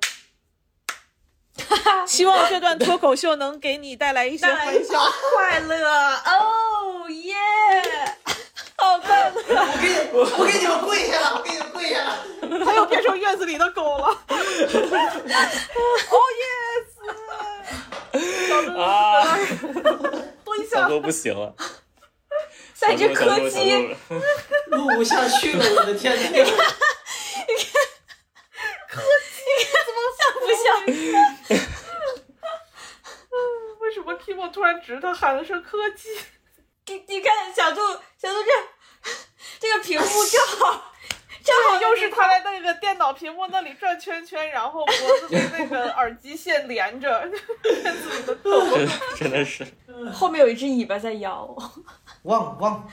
希望这段脱口秀能给你带来一些欢笑。快乐哦耶，好快乐！我给你我给你们跪下了，我给你们跪下了。他又变成院子里的狗了。哦耶！啊，蹲下。小鹿不行了，在这柯基，录不下去了，我的天哪！像不像？为什么提莫突然指着他喊了声柯基？你你看小度，小度这这个屏幕正好正好又是他在那个电脑屏幕那里转圈圈，然后脖子被那个耳机线连着。真的真的是，后面有一只尾巴在摇。汪汪！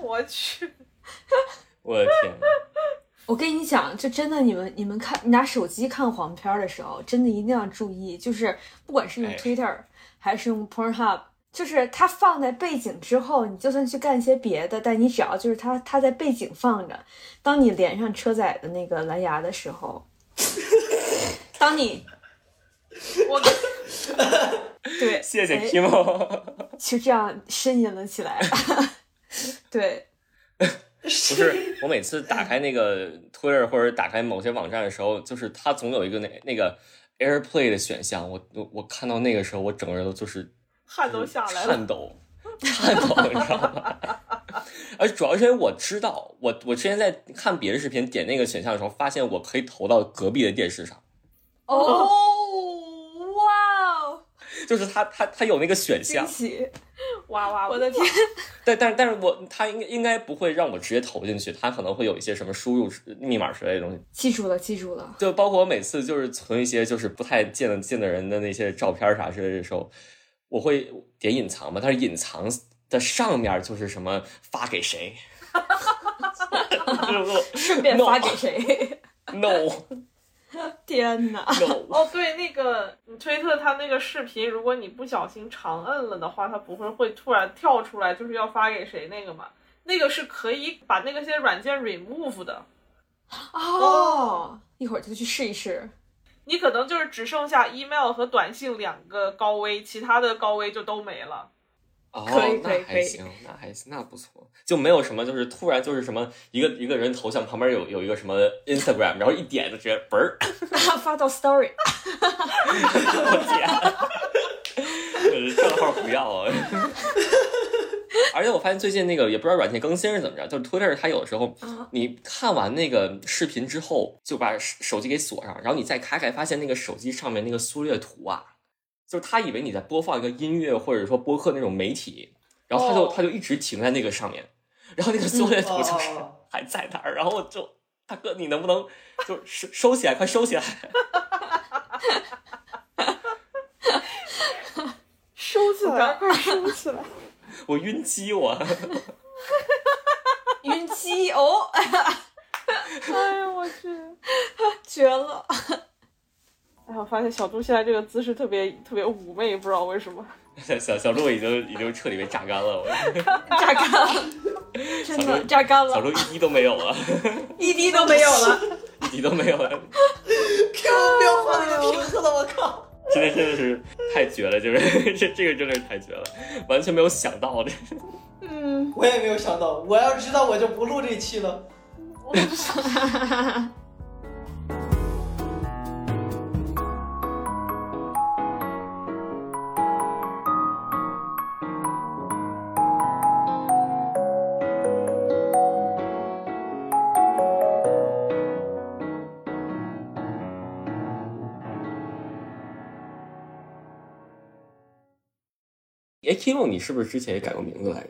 我去，我的天，我跟你讲，就真的，你们你们看，你拿手机看黄片儿的时候，真的一定要注意，就是不管是用哎 Twitter、还是用 Pornhub，就是它放在背景之后，你就算去干一些别的，但你只要就是它它在背景放着，当你连上车载的那个蓝牙的时候，当你 我对 谢谢哎 Timo。就这样呻吟了起来。对，不是，我每次打开那个 Twitter 或者打开某些网站的时候，就是它总有一个那那个 AirPlay 的选项，我我我看到那个时候，我整个人都就是汗都下来了。颤抖，颤抖，你知道吗？而主要是因为我知道，我我之前在看别的视频，点那个选项的时候，发现我可以投到隔壁的电视上，哦，哇哦，就是他他他有那个选惊项，喜！哇哇！我的天，但但但是我他应该应该不会让我直接投进去，他可能会有一些什么输入密码之类的东西。记住了，记住了。就包括我每次就是存一些就是不太见得见的人的那些照片啥之类的时候，我会点隐藏嘛，但是隐藏的上面就是什么发给谁，哈哈哈顺便发给谁？no 天哪！no，哦，对，那个你推特它那个视频，如果你不小心长摁了的话，它不会会突然跳出来，就是要发给谁那个嘛？那个是可以把那个些软件 remove 的，哦，一会儿就去试一试。你可能就是只剩下 email 和短信两个高危，其他的高危就都没了。哦，可以可以可以那还行，那还行，那不错，就没有什么就是突然就是什么一个一个人头像旁边有有一个什么 Instagram，然后一点就直接嘣儿，发到 Story，我 天，呃账 号不要啊。而且我发现最近那个也不知道软件更新是怎么着，就是 Twitter 它有的时候啊你看完那个视频之后，就把手手机给锁上，然后你再开开，发现那个手机上面那个缩略图啊，就是他以为你在播放一个音乐或者说播客那种媒体，然后他就、哦他就一直停在那个上面，然后那个缩略图就是哦还在那儿，然后我就大哥你能不能就收收起来，快收起来！收起来，快收起来！我晕机我。晕机哦，哎呦我去！绝了！哎，我发现小猪现在这个姿势特别特别妩媚，不知道为什么。小小小鹿已经已经彻底被榨干了，我榨干了，真的榨干了，小鹿一滴都没有了，一滴都没有了。一滴都没有了，千万不要画那个瓶子了，我靠！真的真的是太绝了，就是 这这个真的是太绝了，完全没有想到的。嗯，我也没有想到，我要知道我就不录这期了。，Kimo，你是不是之前也改过名字来着？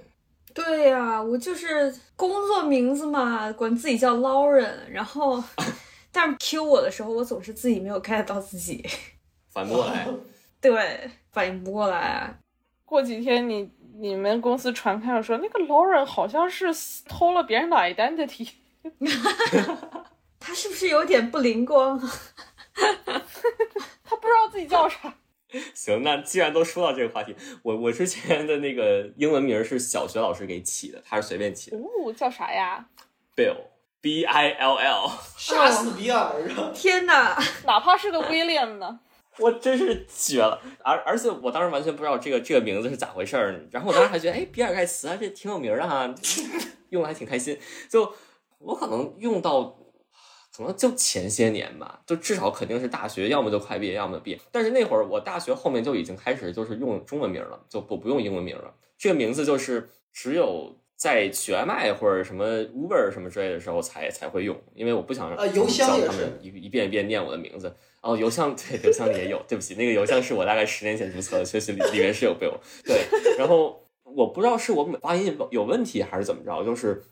对呀、我就是工作名字嘛，管自己叫 Lauren，然后，但是 Q 我的时候，我总是自己没有 get 到自己，反不过来。对，反应不过来。过几天你你们公司传开了说，那个 Lauren 好像是偷了别人的 identity，他是不是有点不灵光？他不知道自己叫啥。行，那既然都说到这个话题，我我之前的那个英文名是小学老师给起的，他是随便起的哦，叫啥呀？，Bill B I L L。杀死比尔啊！天哪！哪怕是个 William 呢？我真是绝了，而而且我当时完全不知道这个这个名字是咋回事儿，然后我当时还觉得，哎，比尔盖茨啊，这挺有名儿的哈，用的还挺开心。就我可能用到，可能就前些年吧，就至少肯定是大学，要么就快毕业，要么毕业。但是那会儿我大学后面就已经开始就是用中文名了，就不不用英文名了。这个名字就是只有在取外卖或者什么 Uber 什么之类的时候才才会用，因为我不想让啊邮箱他们一一遍一遍念我的名字。哦，邮箱对，邮箱里也有。对不起，那个邮箱是我大概十年前注册的，确实里里面是有 Bill。对，然后我不知道是我发音有问题还是怎么着，就是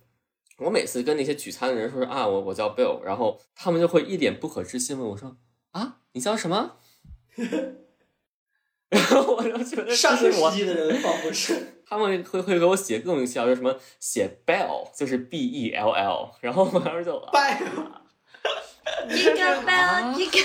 我每次跟那些举餐的人说啊，我我叫 Bill，然后他们就会一脸不可置信问我说啊，你叫什么？然后我就觉得上个的人仿佛是 他们会会给我写各种名其妙，就什么写 Bell，就是 B E L L，然后我当时就拜。一个 bell，一个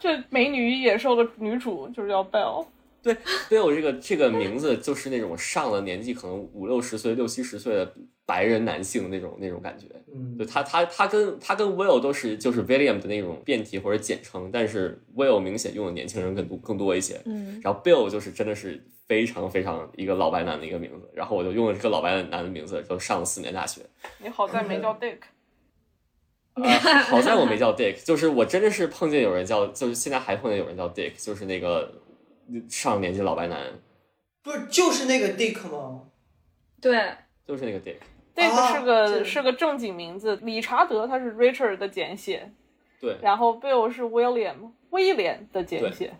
这美女与野兽的女主就是叫 Belle。对 Bill 这个这个名字就是那种上了年纪可能五六十岁、六七十岁的白人男性那种那种感觉。嗯就，他他他跟他跟 Will 都是就是 William 的那种变体或者简称，但是 Will 明显用的年轻人更多更多一些。嗯，然后 Bill 就是真的是非常非常一个老白男的一个名字，然后我就用了这个老白男的名字，就上了四年大学。你好在没叫 Dick。呃，好在我没叫 Dick，就是我真的是碰见有人叫，就是现在还碰见有人叫 Dick，就是那个上年纪老白男，不是就是那个 Dick 吗？对，就是那个 Dick。Dick 啊是个、这是个正经名字，理查德他是 Richard 的简写，对，然后 Bill 是 William 威廉的简写，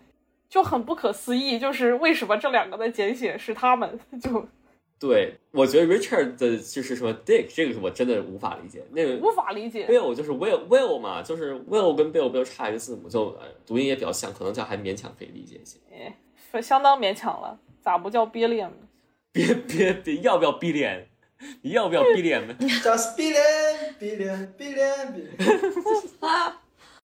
就很不可思议，就是为什么这两个的简写是他们？就对，我觉得 Richard 的就是什么 Dick，这个我真的无法理解。那个无法理解。Will 就是 Will Will 嘛，就是 Will 跟 Bill Bill 差一个字母，就呃读音也比较像，可能这样还勉强可以理解一些。哎，相当勉强了，咋不叫 Billiam 呢？别别别，要不要 Billy？？你要不要逼脸呢？Just billion billion billion billion。